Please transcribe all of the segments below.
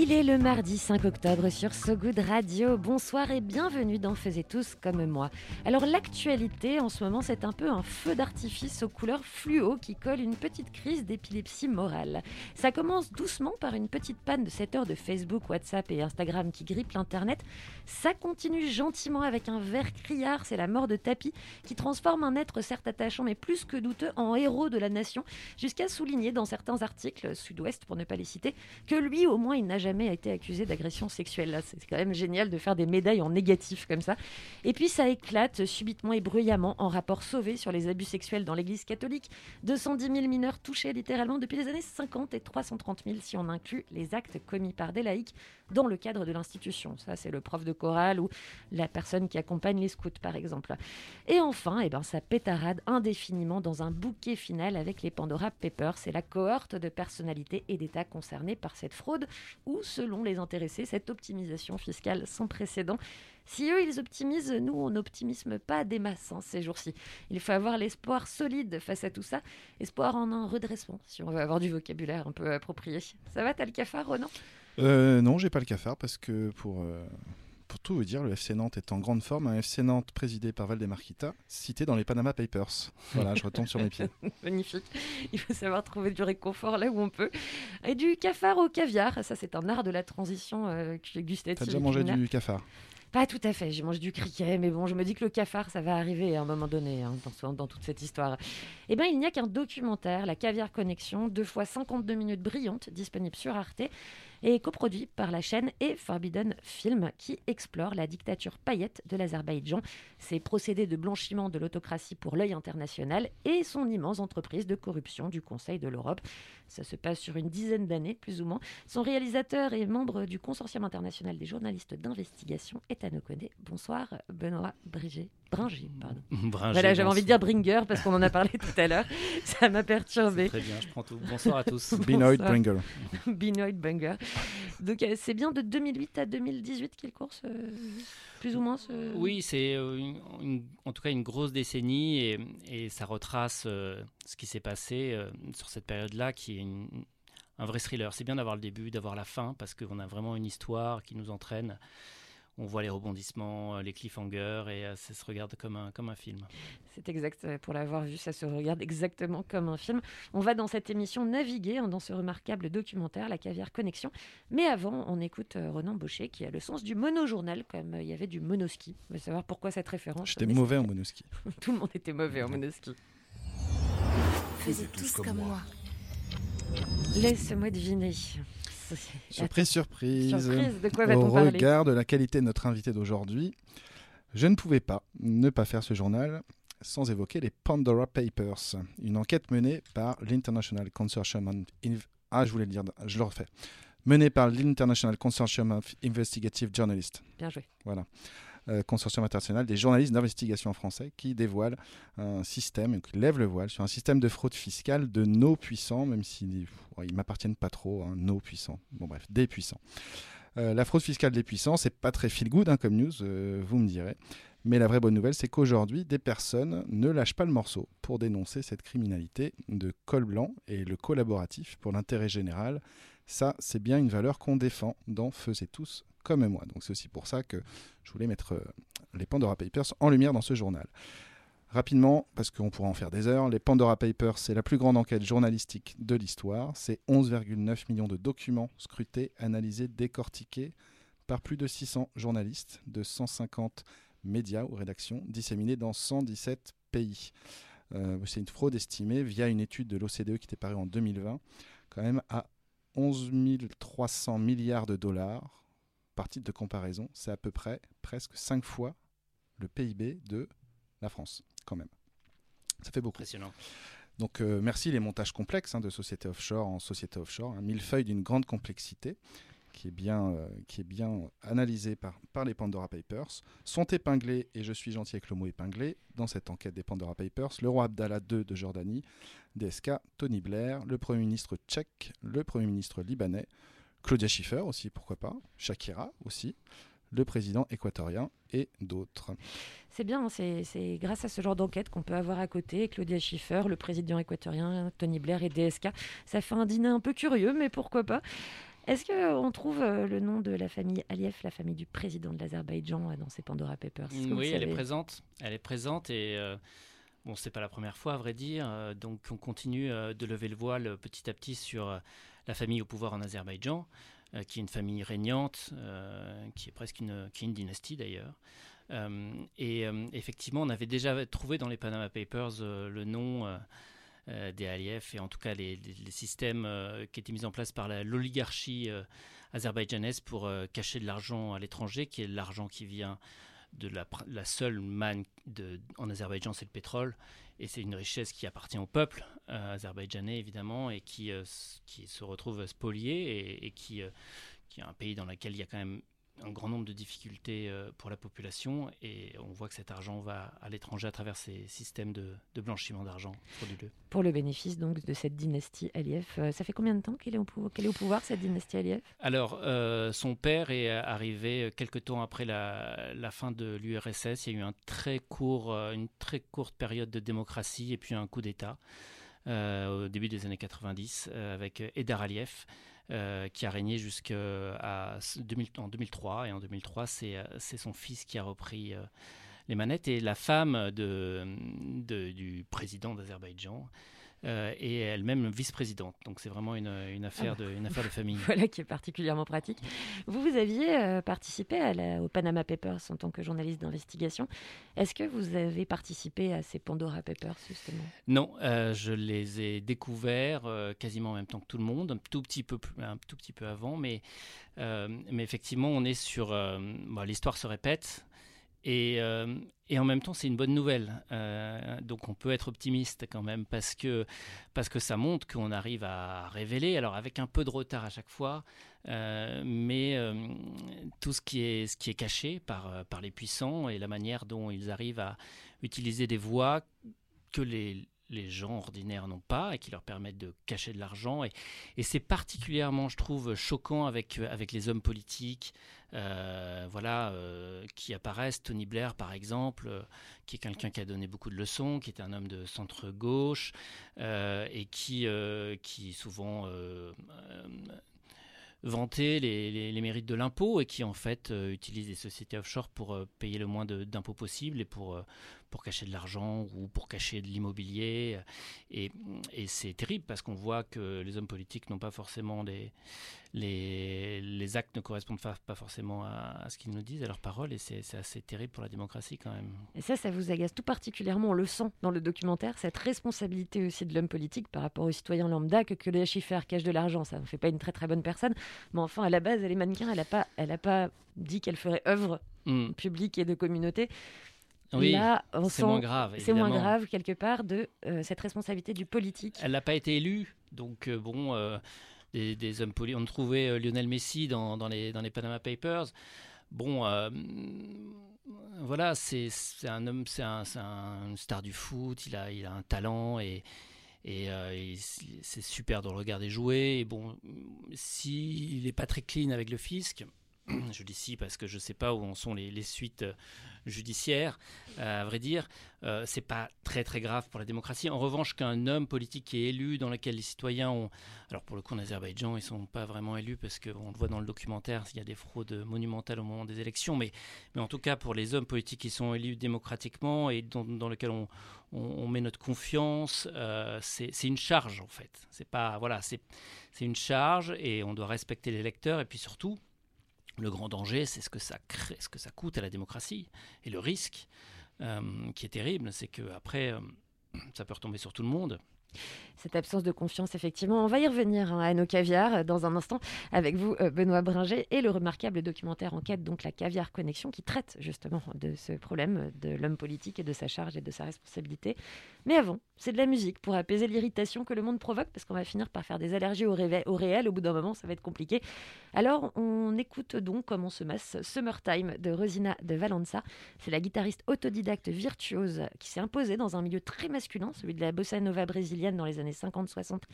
Il est le mardi 5 octobre sur So Good Radio. Bonsoir et bienvenue dans Faisez tous comme moi. Alors l'actualité en ce moment c'est un peu un feu d'artifice aux couleurs fluo qui colle une petite crise d'épilepsie morale. Ça commence doucement par une petite panne de 7 heures de Facebook, WhatsApp et Instagram qui grippe l'internet. Ça continue gentiment avec un verre criard, c'est la mort de Tapi qui transforme un être certes attachant mais plus que douteux en héros de la nation jusqu'à souligner dans certains articles, Sud-Ouest pour ne pas les citer, que lui au moins il n'a jamais été accusé d'agression sexuelle. C'est quand même génial de faire des médailles en négatif comme ça. Et puis ça éclate subitement et bruyamment en rapport sauvé sur les abus sexuels dans l'Église catholique. 210 000 mineurs touchés littéralement depuis les années 50 et 330 000 si on inclut les actes commis par des laïcs dans le cadre de l'institution. Ça, c'est le prof de chorale ou la personne qui accompagne les scouts, par exemple. Et enfin, eh ben, ça pétarade indéfiniment dans un bouquet final avec les Pandora Papers. C'est la cohorte de personnalités et d'États concernés par cette fraude ou, selon les intéressés, cette optimisation fiscale sans précédent. Si eux, ils optimisent, nous, on n'optimisme pas des masses hein, ces jours-ci. Il faut avoir l'espoir solide face à tout ça, espoir en un redressement, si on veut avoir du vocabulaire un peu approprié. Ça va, t'as le cafard, Ronan Euh, non, j'ai pas le cafard parce que pour, euh, pour tout vous dire, le FC Nantes est en grande forme. Un FC Nantes présidé par Valdemar Kita, cité dans les Panama Papers. Voilà, je retombe sur mes pieds. Magnifique. Il faut savoir trouver du réconfort là où on peut. Et du cafard au caviar, ça c'est un art de la transition euh, gustative. T'as déjà mangé du cafard? Pas tout à fait, j'ai mangé du criquet, mais bon, je me dis que le cafard, ça va arriver à un moment donné hein, dans toute cette histoire. Eh bien, il n'y a qu'un documentaire, La Caviar Connexion, deux fois 52 minutes brillantes, disponible sur Arte, et coproduit par la chaîne et Forbidden Film, qui explore la dictature paillette de l'Azerbaïdjan, ses procédés de blanchiment de l'autocratie pour l'œil international et son immense entreprise de corruption du Conseil de l'Europe. Ça se passe sur une dizaine d'années, plus ou moins. Son réalisateur et membre du Consortium international des journalistes d'investigation est à nos côtés. Bonsoir, Benoît Bringer. Bringer, pardon. Bringer, Voilà, j'avais envie de dire. Bringer parce qu'on en a parlé tout à l'heure. Ça m'a perturbé. Très bien, je prends tout. Bonsoir à tous. Bonsoir. Bringer. Benoît Bringer. Donc, euh, c'est bien de 2008 à 2018 qu'il course, euh, plus ou moins ce... Oui, c'est euh, en tout cas une grosse décennie et, et ça retrace euh, ce qui s'est passé euh, sur cette période-là qui est une- un vrai thriller. C'est bien d'avoir le début, d'avoir la fin parce qu'on a vraiment une histoire qui nous entraîne. On voit les rebondissements, euh, les cliffhangers et euh, ça se regarde comme un, comme un film. C'est exact, pour l'avoir vu, ça se regarde exactement comme un film. On va dans cette émission naviguer hein, dans ce remarquable documentaire, La Caviar Connexion. Mais avant, on écoute euh, Ronan Baucher qui a le sens du monojournal, comme il y avait du monoski. On va savoir pourquoi cette référence. J'étais mauvais en monoski. Tout le monde était mauvais en monoski. Faisiez tous comme moi. Laisse-moi deviner. Surprise, surprise. Surprise, de quoi Au regard de la qualité de notre invité d'aujourd'hui, je ne pouvais pas ne pas faire ce journal sans évoquer les Pandora Papers, une enquête menée par l'International Consortium on Ah, je voulais le dire, je le refais. Menée par l'International Consortium of Investigative Journalists. Bien joué. Voilà. Euh, consortium international des journalistes d'investigation français qui dévoile un système, qui lève le voile sur un système de fraude fiscale de nos puissants, même s'ils ne m'appartiennent pas trop, hein, nos puissants. Bon bref, des puissants. Euh, la fraude fiscale des puissants, c'est pas très feel good hein, comme news, euh, vous me direz. Mais la vraie bonne nouvelle, c'est qu'aujourd'hui, des personnes ne lâchent pas le morceau pour dénoncer cette criminalité de col blanc et le collaboratif pour l'intérêt général. Ça, c'est bien une valeur qu'on défend dans Faisez tous comme moi. Donc c'est aussi pour ça que je voulais mettre euh, les Pandora Papers en lumière dans ce journal. Rapidement, parce qu'on pourra en faire des heures, les Pandora Papers, c'est la plus grande enquête journalistique de l'histoire. C'est 11,9 millions de documents scrutés, analysés, décortiqués par plus de 600 journalistes de 150 médias ou rédactions disséminés dans 117 pays. Euh, c'est une fraude estimée via une étude de l'OCDE qui était parue en 2020, quand même à 11 300 milliards de dollars. Par titre de comparaison, c'est à peu près presque 5 fois le PIB de la France, quand même. Ça fait beaucoup. Impressionnant. Donc euh, merci les montages complexes hein, de société offshore en société offshore, un millefeuille d'une grande complexité. qui est bien, euh, qui est bien analysée par, par les Pandora Papers, sont épinglés, et je suis gentil avec le mot épinglé, dans cette enquête des Pandora Papers, le roi Abdallah II de Jordanie, DSK, Tony Blair, le Premier ministre tchèque, le Premier ministre libanais, Claudia Schiffer aussi, pourquoi pas, Shakira aussi, le président équatorien et d'autres. C'est bien, hein, c'est grâce à ce genre d'enquête qu'on peut avoir à côté Claudia Schiffer, le président équatorien, Tony Blair et DSK. Ça fait un dîner un peu curieux, mais pourquoi pas est-ce qu'on trouve euh, le nom de la famille Aliyev, la famille du président de l'Azerbaïdjan, euh, dans ces Pandora Papers? Oui, elle est présente. Elle est présente et euh, bon, c'est pas la première fois, à vrai dire. donc, on continue de lever le voile petit à petit sur la famille au pouvoir en Azerbaïdjan, qui est une famille régnante, qui est presque une, qui est une dynastie d'ailleurs. et effectivement, on avait déjà trouvé dans les Panama Papers le nom euh, des Aliyev et en tout cas les, systèmes euh, qui étaient mis en place par l'oligarchie euh, azerbaïdjanaise pour cacher de l'argent à l'étranger, qui est l'argent qui vient de la, la seule manne de, en Azerbaïdjan, c'est le pétrole. Et c'est une richesse qui appartient au peuple azerbaïdjanais, évidemment, et qui, qui se retrouve spolié et, et qui, qui est un pays dans lequel il y a quand même un grand nombre de difficultés euh, pour la population et on voit que cet argent va à l'étranger à travers ces systèmes de, blanchiment d'argent frauduleux. Pour le bénéfice donc de cette dynastie Aliyev, euh, ça fait combien de temps qu'elle est, est, au pouvoir cette dynastie Aliyev Alors euh, son père est arrivé quelques temps après la, la fin de l'URSS. Il y a eu un très court, une très courte période de démocratie et puis un coup d'État. au début des années 90 avec Edar Aliyev euh, qui a régné jusqu'à 2000, 2003. Et en 2003, euh, c'est son fils qui a repris euh, les manettes. Et la femme du président d'Azerbaïdjan euh, et elle-même vice-présidente. Donc c'est vraiment une, affaire ah de, une affaire de famille. voilà qui est particulièrement pratique. Vous, vous aviez euh, participé à la, au Panama Papers en tant que journaliste d'investigation. Est-ce que vous avez participé à ces Pandora Papers justement? Non, euh, je les ai découverts quasiment en même temps que tout le monde, un tout petit peu, un tout petit peu avant, mais, mais effectivement on est sur... L'histoire se répète. Et, euh, et, en même temps, c'est une bonne nouvelle. Euh, donc on peut être optimiste quand même parce que, parce que ça montre qu'on arrive à révéler, alors avec un peu de retard à chaque fois, euh, mais tout ce qui est, ce qui est caché par, par les puissants et la manière dont ils arrivent à utiliser des voies que les, les gens ordinaires n'ont pas et qui leur permettent de cacher de l'argent. Et, c'est particulièrement, je trouve, choquant avec, avec les hommes politiques, euh, voilà, euh, qui apparaissent. Tony Blair, par exemple, euh, qui est quelqu'un qui a donné beaucoup de leçons, qui est un homme de centre-gauche et qui, qui souvent vantait les, les, mérites de l'impôt et qui en fait utilise des sociétés offshore pour payer le moins d'impôts possible et pour, pour cacher de l'argent ou pour cacher de l'immobilier. Et, et c'est terrible parce qu'on voit que les hommes politiques n'ont pas forcément des, les, les, actes ne correspondent pas, forcément à, ce qu'ils nous disent, à leurs paroles, et c'est assez terrible pour la démocratie quand même. Et ça, ça vous agace tout particulièrement, on le sent dans le documentaire, cette responsabilité aussi de l'homme politique par rapport aux citoyens lambda, que, que les chiffres cachent de l'argent, ça ne fait pas une très très bonne personne, mais enfin, à la base, elle est mannequin, elle n'a pas, elle a pas dit qu'elle ferait œuvre hmm. publique et de communauté. Oui, c'est moins grave. C'est moins grave quelque part de euh, cette responsabilité du politique. Elle n'a pas été élue, donc euh, bon, euh, des, hommes politiques. On trouvait Lionel Messi dans, dans, les, dans les Panama Papers. Bon, voilà, c'est un homme, c'est un, un, star du foot. Il a, il a un talent et et, c'est super de le regarder jouer. Et bon, s'il n'est pas très clean avec le fisc, je dis si parce que je ne sais pas où en sont les, suites judiciaire, euh, à vrai dire, euh, c'est pas très très grave pour la démocratie. En revanche, qu'un homme politique qui est élu, dans lequel les citoyens ont, alors pour le coup en Azerbaïdjan, ils sont pas vraiment élus parce qu'on le voit dans le documentaire, il y a des fraudes monumentales au moment des élections, mais mais en tout cas pour les hommes politiques qui sont élus démocratiquement et dans, dans lesquels on, met notre confiance, euh, c'est une charge en fait. C'est voilà, c'est une charge et on doit respecter les électeurs et puis surtout le grand danger, c'est ce que ça crée, ce que ça coûte à la démocratie. Et le risque, euh, qui est terrible, c'est que après, euh, ça peut retomber sur tout le monde. Cette absence de confiance, effectivement. On va y revenir hein, à nos caviars euh, dans un instant avec vous, euh, Benoît Bringer, et le remarquable documentaire Enquête, donc la Caviar Connexion, qui traite justement de ce problème de l'homme politique et de sa charge et de sa responsabilité. Mais avant, c'est de la musique pour apaiser l'irritation que le monde provoque, parce qu'on va finir par faire des allergies au, au réel. Au bout d'un moment, ça va être compliqué. Alors, on écoute donc comment se masse Summertime de Rosina de Valenza. C'est la guitariste autodidacte virtuose qui s'est imposée dans un milieu très masculin, celui de la bossa nova brésilienne dans les années 50, 60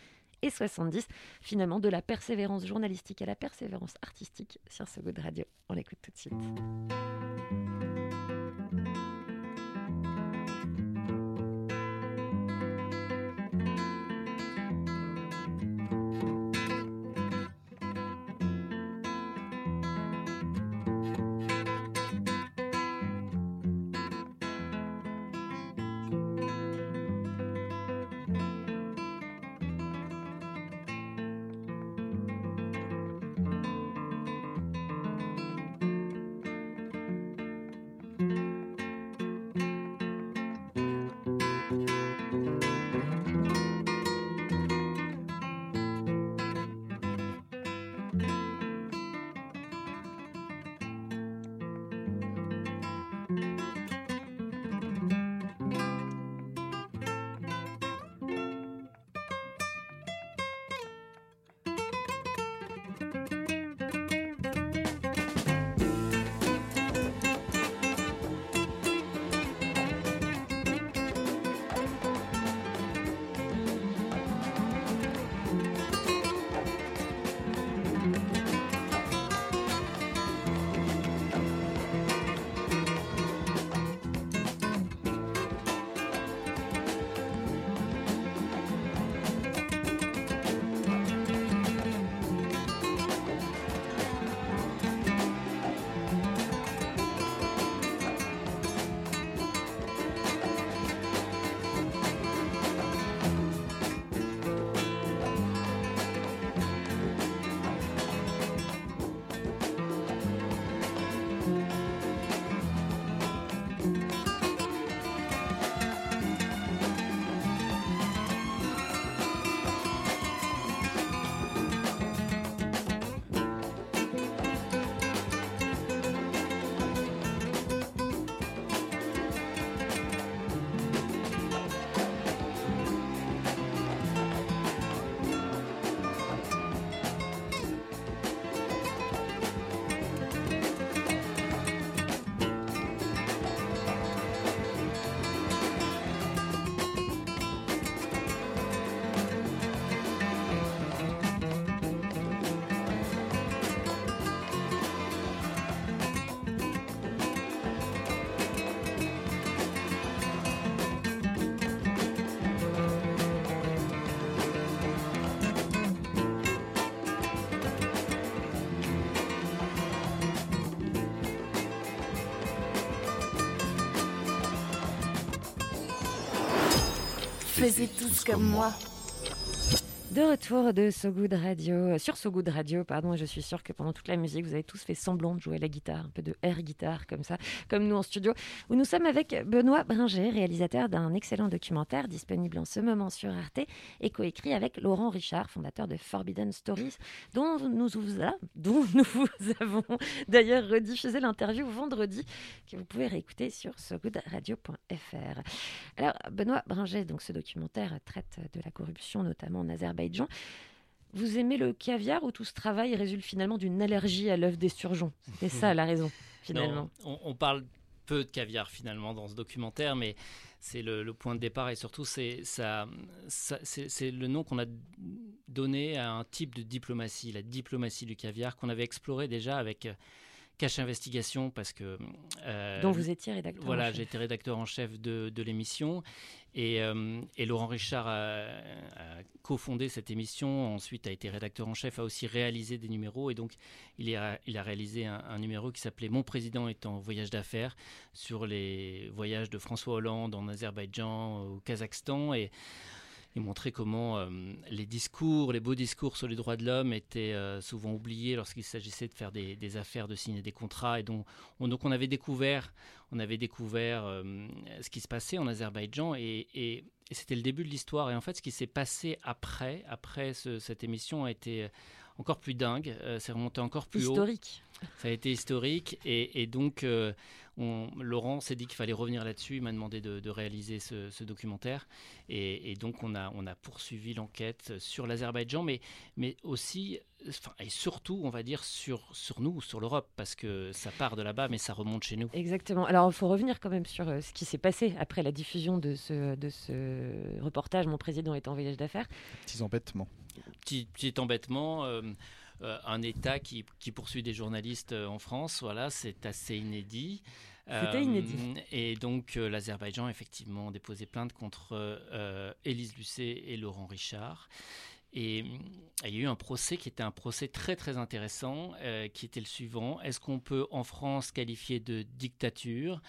et 70. Finalement, de la persévérance journalistique à la persévérance artistique sur ce goût de radio. On l'écoute tout de suite. Faisez tous comme moi. De retour de So Good Radio, euh, sur So Good Radio, pardon, je suis sûre que pendant toute la musique, vous avez tous fait semblant de jouer la guitare, un peu de air guitare comme ça, comme nous en studio, où nous sommes avec Benoît Bringer, réalisateur d'un excellent documentaire disponible en ce moment sur Arte et coécrit avec Laurent Richard, fondateur de Forbidden Stories, dont nous vous, dont nous vous avons d'ailleurs rediffusé l'interview vendredi, que vous pouvez réécouter sur sogoodradio.fr. Alors, Benoît Bringer, donc ce documentaire traite de la corruption, notamment en Azerbaïdjan vous aimez le caviar ou tout ce travail résulte finalement d'une allergie à l'œuf des surgeons? C'est ça la raison, finalement. on, parle peu de caviar finalement dans ce documentaire, mais c'est le, point de départ et surtout c'est ça, c'est le nom qu'on a donné à un type de diplomatie, la diplomatie du caviar qu'on avait exploré déjà avec euh, Cache Investigation parce que... Euh, Dont vous étiez rédacteur Voilà, j'ai été rédacteur en chef de, de l'émission. Et, euh, et, Laurent Richard a, cofondé cette émission, ensuite a été rédacteur en chef, a aussi réalisé des numéros. Et donc il a, il a réalisé un, numéro qui s'appelait Mon président est en voyage d'affaires sur les voyages de François Hollande en Azerbaïdjan, au Kazakhstan. Et et montrer comment euh, les discours, les beaux discours sur les droits de l'homme étaient euh, souvent oubliés lorsqu'il s'agissait de faire des, affaires, de signer des contrats. Et donc on, avait découvert, on avait découvert euh, ce qui se passait en Azerbaïdjan et, c'était le début de l'histoire. Et en fait, ce qui s'est passé après, après ce, cette émission a été encore plus dingue. c'est remonté encore plus historique. haut. Ça a été historique et, et donc on, Laurent s'est dit qu'il fallait revenir là-dessus. Il m'a demandé de, de, réaliser ce, ce documentaire. Et, et, donc, on a, on a poursuivi l'enquête sur l'Azerbaïdjan, mais, mais aussi, enfin, et surtout, on va dire, sur, sur nous, sur l'Europe, parce que ça part de là-bas, mais ça remonte chez nous. Exactement. Alors, il faut revenir quand même sur ce qui s'est passé après la diffusion de ce, de ce reportage. Mon président est en voyage d'affaires. Petits embêtements. Petit, petit embêtement. Euh, euh, un État qui, qui, poursuit des journalistes euh, en France, voilà, c'est assez inédit. C'était inédit. Euh, et donc euh, l'Azerbaïdjan a effectivement déposé plainte contre euh, Élise Lucet et Laurent Richard. Et il y a eu un procès qui était un procès très très intéressant, euh, qui était le suivant. Est-ce qu'on peut en France qualifier de dictature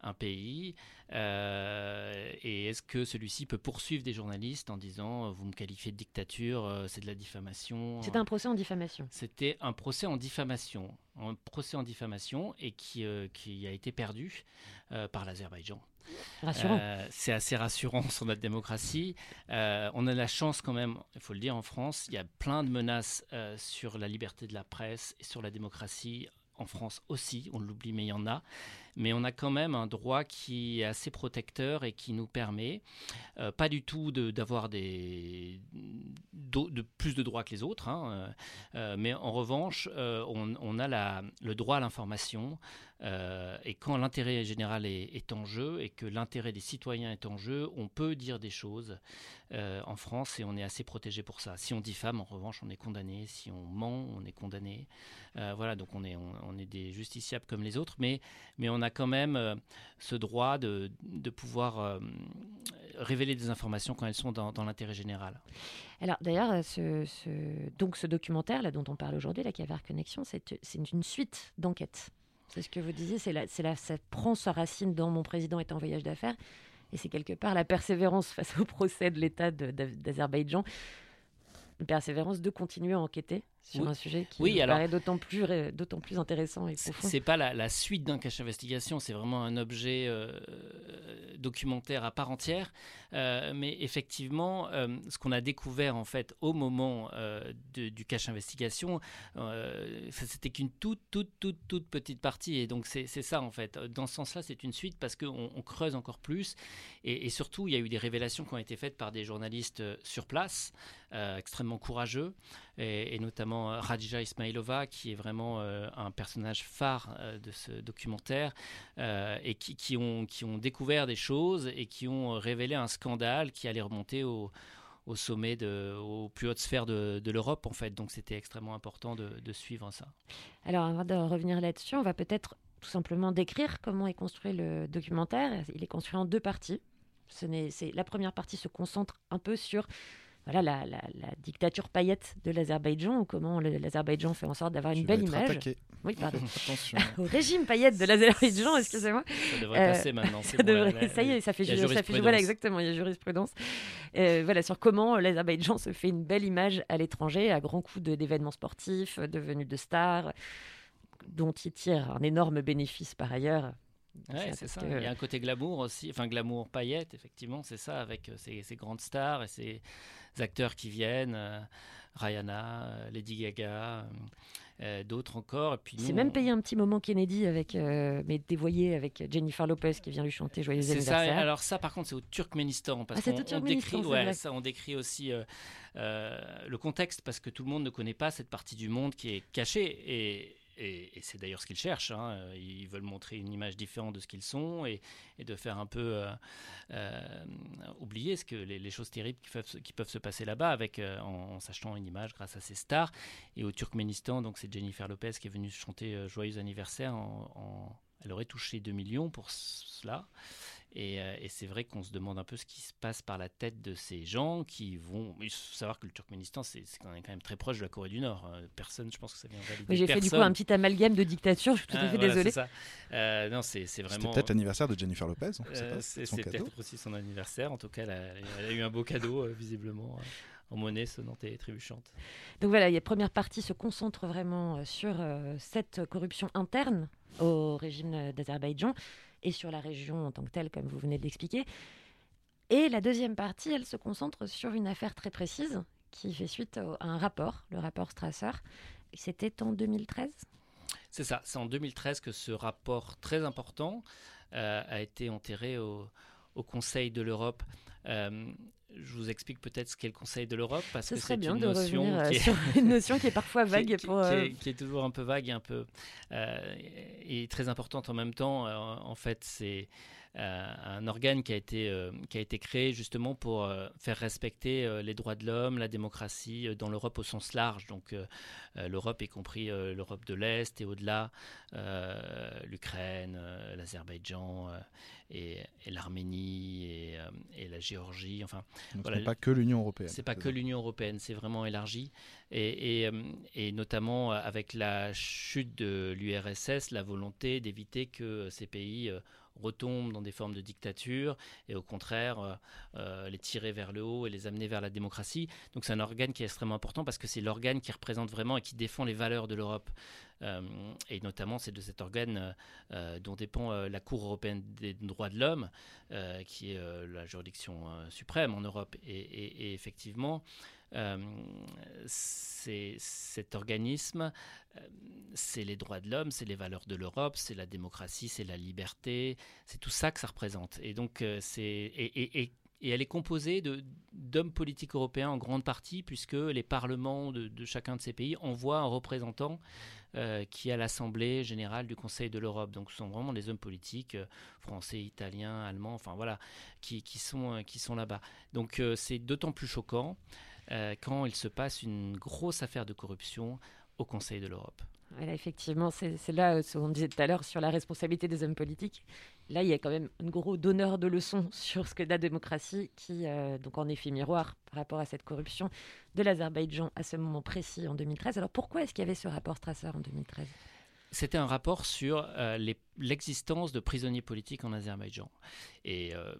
un pays euh, Et est-ce que celui-ci peut poursuivre des journalistes en disant vous me qualifiez de dictature, euh, c'est de la diffamation C'était un procès en diffamation. C'était un procès en diffamation, un procès en diffamation et qui, euh, qui a été perdu euh, par l'Azerbaïdjan. Rassurant. Euh, c'est assez rassurant sur notre démocratie. Euh, on a la chance quand même, il faut le dire, en France, il y a plein de menaces euh, sur la liberté de la presse et sur la démocratie. En France aussi, on l'oublie, mais il y en a. Mais on a quand même un droit qui est assez protecteur et qui nous permet, euh, pas du tout d'avoir plus de droits que les autres, hein, euh, mais en revanche, euh, on, a le droit à l'information. Euh, et quand l'intérêt général est, en jeu et que l'intérêt des citoyens est en jeu, on peut dire des choses euh, en France et on est assez protégé pour ça. Si on diffame, en revanche, on est condamné. Si on ment, on est condamné. Euh, voilà, donc on est, on, on, est des justiciables comme les autres, mais, mais on a quand même euh, ce droit de, pouvoir euh, révéler des informations quand elles sont dans, l'intérêt général. Alors d'ailleurs, ce, ce, donc ce documentaire là dont on parle aujourd'hui, la Caver Connexion, c'est une suite d'enquêtes. C'est ce que vous disiez, c'est là, ça prend sa racine dans Mon président est en voyage d'affaires. Et c'est quelque part la persévérance face au procès de l'État d'Azerbaïdjan, une persévérance de continuer à enquêter sur oui. un sujet qui oui, me alors, paraît d'autant plus, d'autant plus intéressant et profond. C'est pas la, la suite d'un cache investigation, c'est vraiment un objet euh, documentaire à part entière. Euh, mais effectivement, euh, ce qu'on a découvert en fait au moment euh, de, du cache investigation, euh, c'était qu'une toute, toute, toute, toute petite partie. Et donc c'est ça en fait. Dans ce sens-là, c'est une suite parce qu'on on creuse encore plus. Et, et, surtout, il y a eu des révélations qui ont été faites par des journalistes sur place, euh, extrêmement courageux, et, et notamment Radija Ismailova, qui est vraiment euh, un personnage phare euh, de ce documentaire, euh, et qui, ont, découvert des choses et qui ont révélé un scandale qui allait remonter au, sommet, aux plus hautes sphères de, l'Europe, en fait. Donc c'était extrêmement important de, suivre ça. Alors, avant de revenir là-dessus, on va peut-être tout simplement décrire comment est construit le documentaire. Il est construit en deux parties. La première partie se concentre un peu sur voilà, la, la, la, dictature paillette de l'Azerbaïdjan, comment l'Azerbaïdjan fait en sorte d'avoir une belle image. Attaqué. Oui, pardon. Au régime paillette de l'Azerbaïdjan, excusez-moi. Ça devrait euh, passer maintenant. Ça, devrait, la, ça y est, ça fait, ça fait voilà, exactement, il y a jurisprudence. Euh, voilà, sur comment l'Azerbaïdjan se fait une belle image à l'étranger, à grands coups d'événements sportifs, de venues de stars, dont il tire un énorme bénéfice par ailleurs. Ouais, c'est ça. Que... Il y a un côté glamour aussi, enfin glamour paillette, effectivement, c'est ça, avec euh, ces, ces, grandes stars et ces acteurs qui viennent, euh, Rihanna, euh, Lady Gaga, euh, d'autres encore. C'est même payé un petit moment Kennedy avec, euh, mais dévoyé avec Jennifer Lopez qui vient lui chanter Joyeux anniversaire. Ça, alors ça, par contre, c'est au Turkménistan. Parce ah, qu'on on décrit, ouais, ça, on décrit aussi le contexte parce que tout le monde ne connaît pas cette partie du monde qui est cachée et et, c'est d'ailleurs ce qu'ils cherchent. Hein. Ils veulent montrer une image différente de ce qu'ils sont et, de faire un peu euh, euh, oublier ce que les, choses terribles qui peuvent, se passer là-bas avec euh, en, en, s'achetant une image grâce à ces stars. Et au Turkménistan, donc c'est Jennifer Lopez qui est venue chanter Joyeux anniversaire. Elle aurait touché 2 millions pour cela. Et, euh, et c'est vrai qu'on se demande un peu ce qui se passe par la tête de ces gens qui vont. Il faut savoir que le Turkménistan, c'est quand même- très proche de la Corée du Nord. hein. Personne, je pense que ça vient valider. Oui, j'ai fait du coup un petit amalgame de dictature, je suis tout à Ah, fait voilà, c'est ça. Euh, non, c'est C'était vraiment. peut-être l'anniversaire de Jennifer Lopez. Euh, c'est peut-être aussi son anniversaire. En tout cas, elle a, elle a eu un beau cadeau, euh, visiblement, euh, en monnaie sonnante et trébuchante. Donc voilà, la première partie se concentre vraiment sur euh, cette corruption interne au régime d'Azerbaïdjan et sur la région en tant que telle, comme vous venez de l'expliquer. Et la deuxième partie, elle se concentre sur une affaire très précise qui fait suite à un rapport, le rapport Strasser. C'était en 2013 C'est ça, c'est en 2013 que ce rapport très important euh, a été enterré au, au Conseil de l'Europe. Euh, je vous explique peut-être ce qu'est le Conseil de l'Europe parce Ce que c'est une notion euh, qui est, sur une notion qui est parfois vague qui- pour... qui euh, est- qui est toujours un peu vague et un peu euh, et très importante en même temps. Euh, en fait, c'est euh, un organe qui a été euh, qui a été créé justement pour euh, faire respecter euh, les droits de l'homme, la démocratie euh, dans l'Europe au sens large. Donc euh, euh, l'Europe, y compris euh, l'Europe de l'Est et au-delà, euh, l'Ukraine, euh, l'Azerbaïdjan euh, et, et l'Arménie et, euh, et la Géorgie. Enfin, Donc, voilà, ce n'est pas que l'Union européenne. c'est pas que l'Union européenne, c'est vraiment élargi. Et, et, euh, notamment euh, avec la chute de l'URSS, la volonté d'éviter que ces pays retombent dans des formes de dictature et au contraire euh, euh, les tirer vers le haut et les amener vers la démocratie. Donc c'est un organe qui est extrêmement important parce que c'est l'organe qui représente vraiment et qui défend les valeurs de l'Europe. Euh, et notamment c'est de cet organe dont dépend la Cour européenne des droits de l'homme, qui est la juridiction suprême en Europe. Et, effectivement, cet organisme, euh, c'est les droits de l'homme, c'est les valeurs de l'Europe, c'est la démocratie, c'est la liberté, c'est tout ça que ça représente. Et donc, euh, elle est composée d'hommes politiques européens en grande partie, puisque les parlements de, chacun de ces pays envoient un représentant euh, qui est à l'Assemblée générale du Conseil de l'Europe. Donc, ce sont vraiment des hommes politiques euh, français, italiens, allemands, enfin voilà, qui, sont, euh, là-bas. Donc, euh, c'est d'autant plus choquant euh, quand il se passe une grosse affaire de corruption au Conseil de l'Europe. Effectivement, c'est c'est là euh, ce qu'on disait tout à l'heure sur la responsabilité des hommes politiques. Là, il y a quand même un gros donneur de leçons sur ce que la démocratie, qui, euh, donc en effet miroir par rapport à cette corruption de l'Azerbaïdjan à ce moment précis en 2013. Alors pourquoi est-ce qu'il y avait ce rapport Strasser en 2013 C'était un rapport sur euh, l'existence de prisonniers politiques en Azerbaïdjan. Et euh,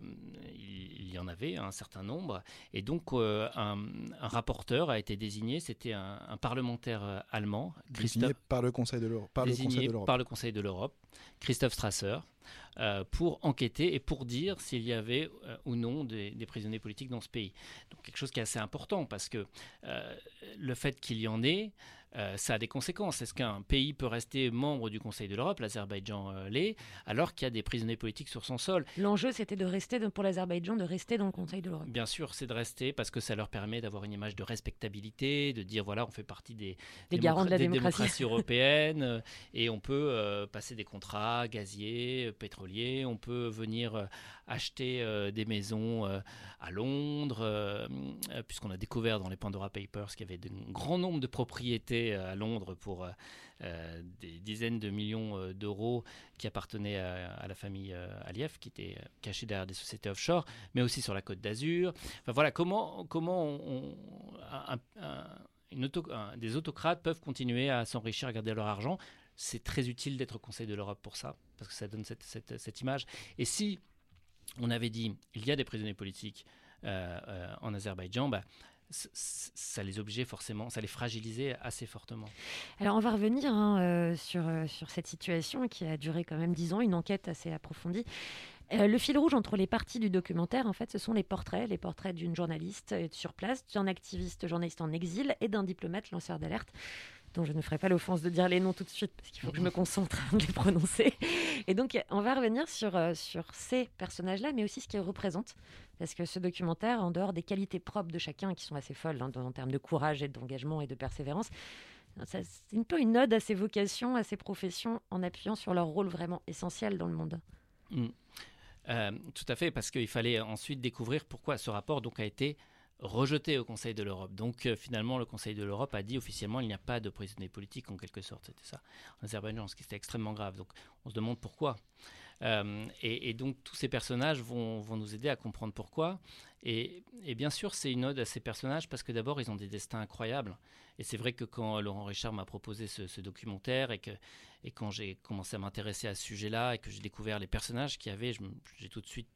il, il y en avait un certain nombre. Et donc, euh, un, un rapporteur a été désigné. C'était un, un parlementaire allemand, Désigné Christophe, par le Conseil de l'Europe. Par le désigné par le Conseil de l'Europe, Christophe Strasser, pour enquêter et pour dire s'il y avait ou non des, des prisonniers politiques dans ce pays. Donc quelque chose qui est assez important parce que le fait qu'il y en ait, euh, ça a des conséquences. Est-ce qu'un pays peut rester membre du Conseil de l'Europe, l'Azerbaïdjan euh, l'est, alors qu'il y a des prisonniers politiques sur son sol? L'enjeu, c'était de rester, de- pour l'Azerbaïdjan, de rester dans le Conseil de l'Europe. Bien sûr, c'est de rester parce que ça leur permet d'avoir une image de respectabilité, de dire voilà, on fait partie des, Des garants de la des démocratie. démocraties européennes euh, et on peut passer des contrats gaziers, pétroliers, on peut venir acheter euh, des maisons euh, à Londres, euh, puisqu'on a découvert dans les Pandora Papers qu'il y avait un grand nombre de propriétés à Londres pour des dizaines de millions d'euros qui appartenaient à, la famille Aliyev, qui était cachée derrière des sociétés offshore, mais aussi sur la côte d'Azur. Enfin voilà, comment, comment des autocrates peuvent continuer à s'enrichir, à garder leur argent? C'est très utile d'être au Conseil de l'Europe pour ça, parce que ça donne cette- cette image. Et si on avait dit il y a des prisonniers politiques euh, euh, en Azerbaïdjan, bah, ça les obligeait forcément, ça les fragilisait assez fortement. Alors on va revenir hein, euh, sur, sur cette situation qui a duré quand même dix ans, une enquête assez approfondie. Le fil rouge entre les parties du documentaire, en fait, ce sont les portraits, les portraits d'une journaliste sur place, d'un activiste journaliste en exil et d'un diplomate lanceur d'alerte dont je ne ferai pas l'offense de dire les noms tout de suite parce qu'il faut que je me concentre avant de les prononcer. Et donc, on va revenir sur, euh, sur ces personnages-là, mais aussi ce qu'ils représentent. Parce que ce documentaire, en dehors des qualités propres de chacun, qui sont assez folles hein, en termes de courage et d'engagement et de persévérance, c'est un peu une ode à ces vocations, à ces professions, en appuyant sur leur rôle vraiment essentiel dans le monde. Mm. Euh, tout à fait, parce qu'il fallait ensuite découvrir pourquoi ce rapport donc a été rejeté au Conseil de l'Europe. Donc finalement, le Conseil de l'Europe a dit officiellement il n'y a pas de prisonniers politiques en quelque sorte. C'était ça en Azerbaïdjan, ce qui était extrêmement grave. Donc on se demande pourquoi. Et, et, donc tous ces personnages vont, nous aider à comprendre pourquoi. Et, bien sûr, c'est une ode à ces personnages parce que d'abord, ils ont des destins incroyables. Et c'est vrai que quand Laurent Richard m'a proposé ce, ce, documentaire et, que, et quand j'ai commencé à m'intéresser à ce sujet-là et que j'ai découvert les personnages qu'il y avait, j'ai tout de suite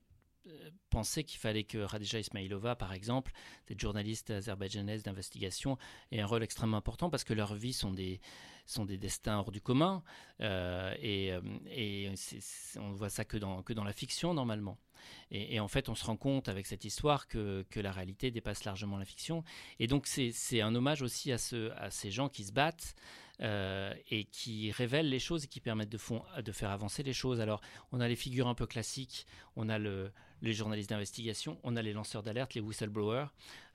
pensé qu'il fallait que Radija Ismailova, par exemple, cette journaliste azerbaïdjanaise d'investigation, ait un rôle extrêmement important parce que leurs vies sont des, sont des destins hors du commun. Euh, et, et on voit ça que dans, que dans la fiction, normalement. Et, en fait, on se rend compte avec cette histoire que, que la réalité dépasse largement la fiction. Et donc, c'est un hommage aussi à, ce, à ces gens qui se battent. Euh, et qui révèlent les choses et qui permettent de, fond, de faire avancer les choses. Alors, on a les figures un peu classiques, on a le, les journalistes d'investigation, on a les lanceurs d'alerte, les whistleblowers,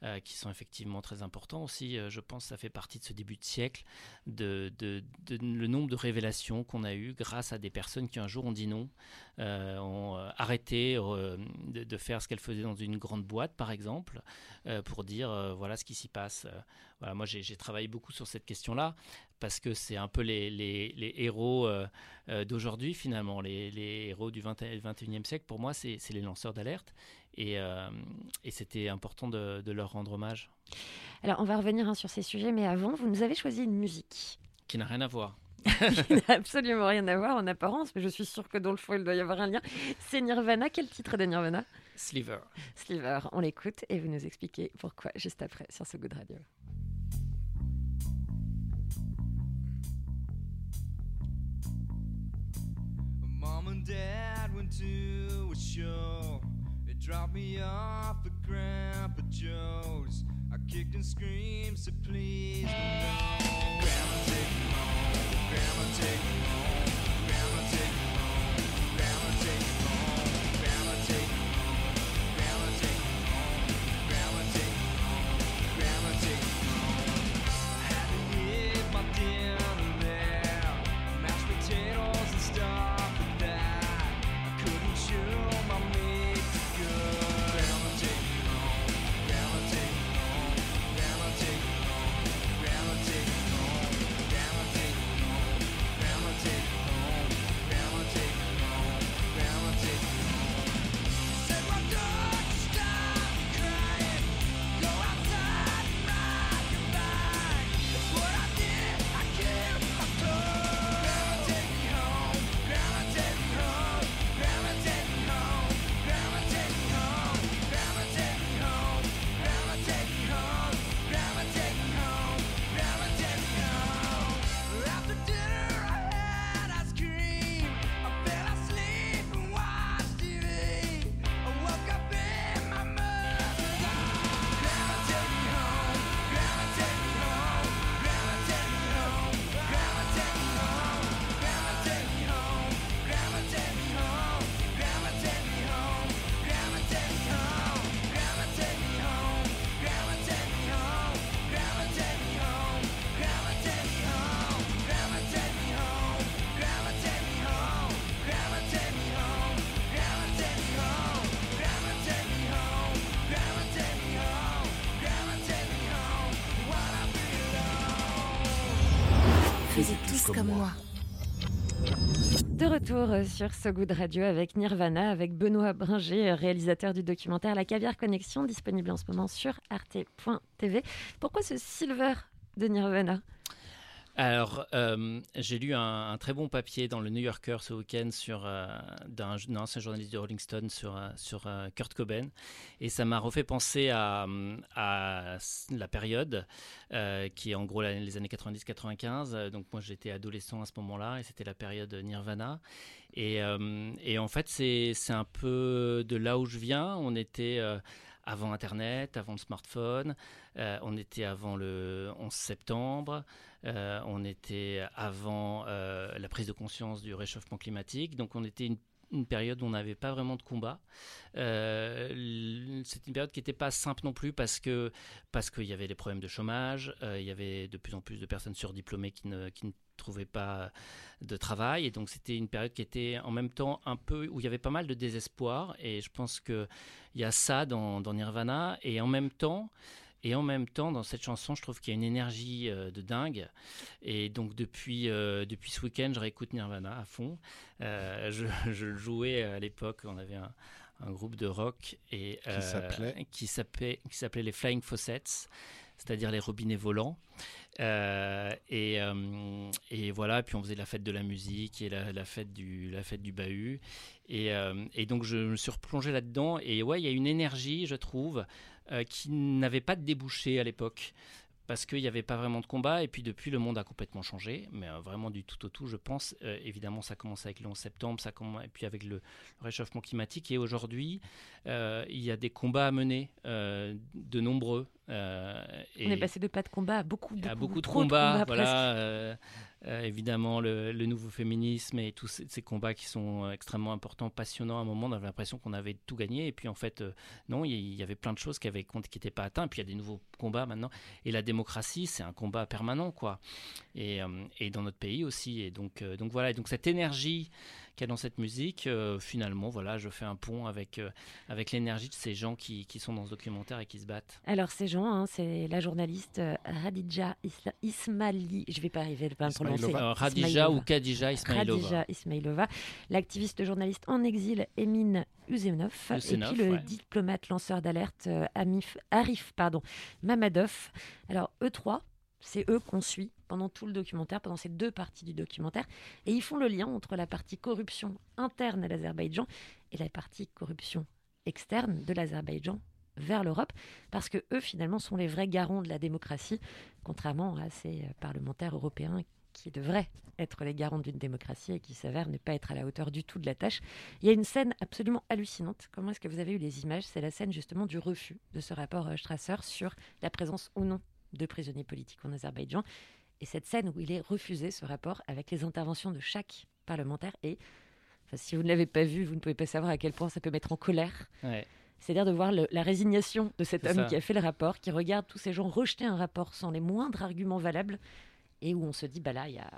euh, qui sont effectivement très importants aussi. Euh, je pense que ça fait partie de ce début de siècle, de, le nombre de révélations qu'on a eues grâce à des personnes qui un jour ont dit non, euh, ont arrêté de, de, faire ce qu'elles faisaient dans une grande boîte, par exemple, pour dire voilà ce qui s'y passe. Voilà, moi j'ai travaillé beaucoup sur cette question-là parce que c'est un peu les, les, les héros d'aujourd'hui finalement, les, les, héros du 20, 21e siècle. Pour moi, c'est les lanceurs d'alerte. Et, euh, et c'était important de, de, leur rendre hommage. Alors, on va revenir hein, sur ces sujets, mais avant, vous nous avez choisi une musique. Qui n'a rien à voir. qui n'a absolument rien à voir en apparence, mais je suis sûre que dans le fond, il doit y avoir un lien. C'est Nirvana. Quel titre de Nirvana? Sliver. Sliver. On l'écoute et vous nous expliquez pourquoi juste après sur ce goût de radio. Dad went to a show. It dropped me off at Grandpa Joe's. I kicked and screamed, said please no. Grandma take me home, Grandma take me home, retour sur So Good Radio avec Nirvana, avec Benoît Bringer, réalisateur du documentaire La Caviar Connexion, disponible en ce moment sur arte.tv. Pourquoi ce silver de Nirvana? Alors, euh, j'ai lu un, très bon papier dans le New Yorker ce week-end sur euh, d'un ancien journaliste de Rolling Stone sur, euh, Kurt Cobain, et ça m'a refait penser à, la période qui est en gros les années 90-95. Donc moi j'étais adolescent à ce moment-là, et c'était la période Nirvana. Et en fait c'est un peu de là où je viens. On était avant Internet, avant le smartphone, on était avant le 11 septembre. Euh, on était avant euh, la prise de conscience du réchauffement climatique, donc on était une période où on n'avait pas vraiment de combat. Euh, c'est une période qui n'était pas simple non plus parce que parce qu'il y avait des problèmes de chômage, il y avait de plus en plus de personnes surdiplômées qui ne, qui ne trouvaient pas de travail. Et donc, c'était une période qui était en même temps un peu où il y avait pas mal de désespoir. Et je pense qu'il y a ça dans, Nirvana. Et en même temps, et en même temps, dans cette chanson, je trouve qu'il y a une énergie euh, de dingue. Et donc, depuis, euh, depuis ce week-end, je réécoute Nirvana à fond. Euh, je, je, le jouais à l'époque, on avait un, un, groupe de rock et, qui s'appelait les Flying Faucets, c'est-à-dire les robinets volants. Euh, et, euh, et, voilà, puis on faisait la fête de la musique et la, fête, du, la fête du bahut. Et, euh, et, donc je me suis replongé là-dedans. Et ouais, il y a une énergie, je trouve, qui n'avait pas de débouché à l'époque parce qu'il n'y avait pas vraiment de combat. Et puis depuis, le monde a complètement changé, mais vraiment du tout au tout, je pense. évidemment, ça commence avec le 11 septembre, ça commence, et puis avec le réchauffement climatique. Et aujourd'hui, il y a des combats à mener, de nombreux. Et On est passé de pas de combat à beaucoup, beaucoup, à beaucoup de combats. Voilà. Euh, évidemment le, le, nouveau féminisme et tous ces, ces, combats qui sont euh, extrêmement importants, passionnants. À un moment, on avait l'impression qu'on avait tout gagné, et puis en fait, euh, non, il y, y, avait plein de choses qui n'étaient qui pas atteintes. Puis il y a des nouveaux combats maintenant. Et la démocratie, c'est un combat permanent, quoi. Et, et, dans notre pays aussi. Et donc, donc voilà. Et donc cette énergie qu'il y a dans cette musique, finalement, voilà, je fais un pont avec, avec l'énergie de ces gens qui, qui, sont dans ce documentaire et qui se battent. Alors ces gens, hein, c'est la journaliste Radija Isla Ismaili, je vais pas arriver à le prononcer. Euh, Radija ou Kadija Ismailova. Radija Ismailova, l'activiste journaliste en exil Emin Uzenov, et puis le ouais. diplomate lanceur d'alerte euh, Arif pardon, Mamadov. Alors eux trois, c'est eux qu'on suit pendant tout le documentaire, pendant ces deux parties du documentaire, et ils font le lien entre la partie corruption interne à l'Azerbaïdjan et la partie corruption externe de l'Azerbaïdjan vers l'Europe, parce que eux finalement sont les vrais garants de la démocratie, contrairement à ces parlementaires européens qui devraient être les garants d'une démocratie et qui s'avèrent ne pas être à la hauteur du tout de la tâche. Il y a une scène absolument hallucinante. Comment est-ce que vous avez eu les images? C'est la scène justement du refus de ce rapport Strasser sur la présence ou non de prisonniers politiques en Azerbaïdjan. Et cette scène où il est refusé ce rapport avec les interventions de chaque parlementaire et enfin, si vous ne l'avez pas vu, vous ne pouvez pas savoir à quel point ça peut mettre en colère. Ouais. C'est-à-dire de voir le, la résignation de cet homme ça. qui a fait le rapport, qui regarde tous ces gens rejeter un rapport sans les moindres arguments valables et où on se dit bah là il y a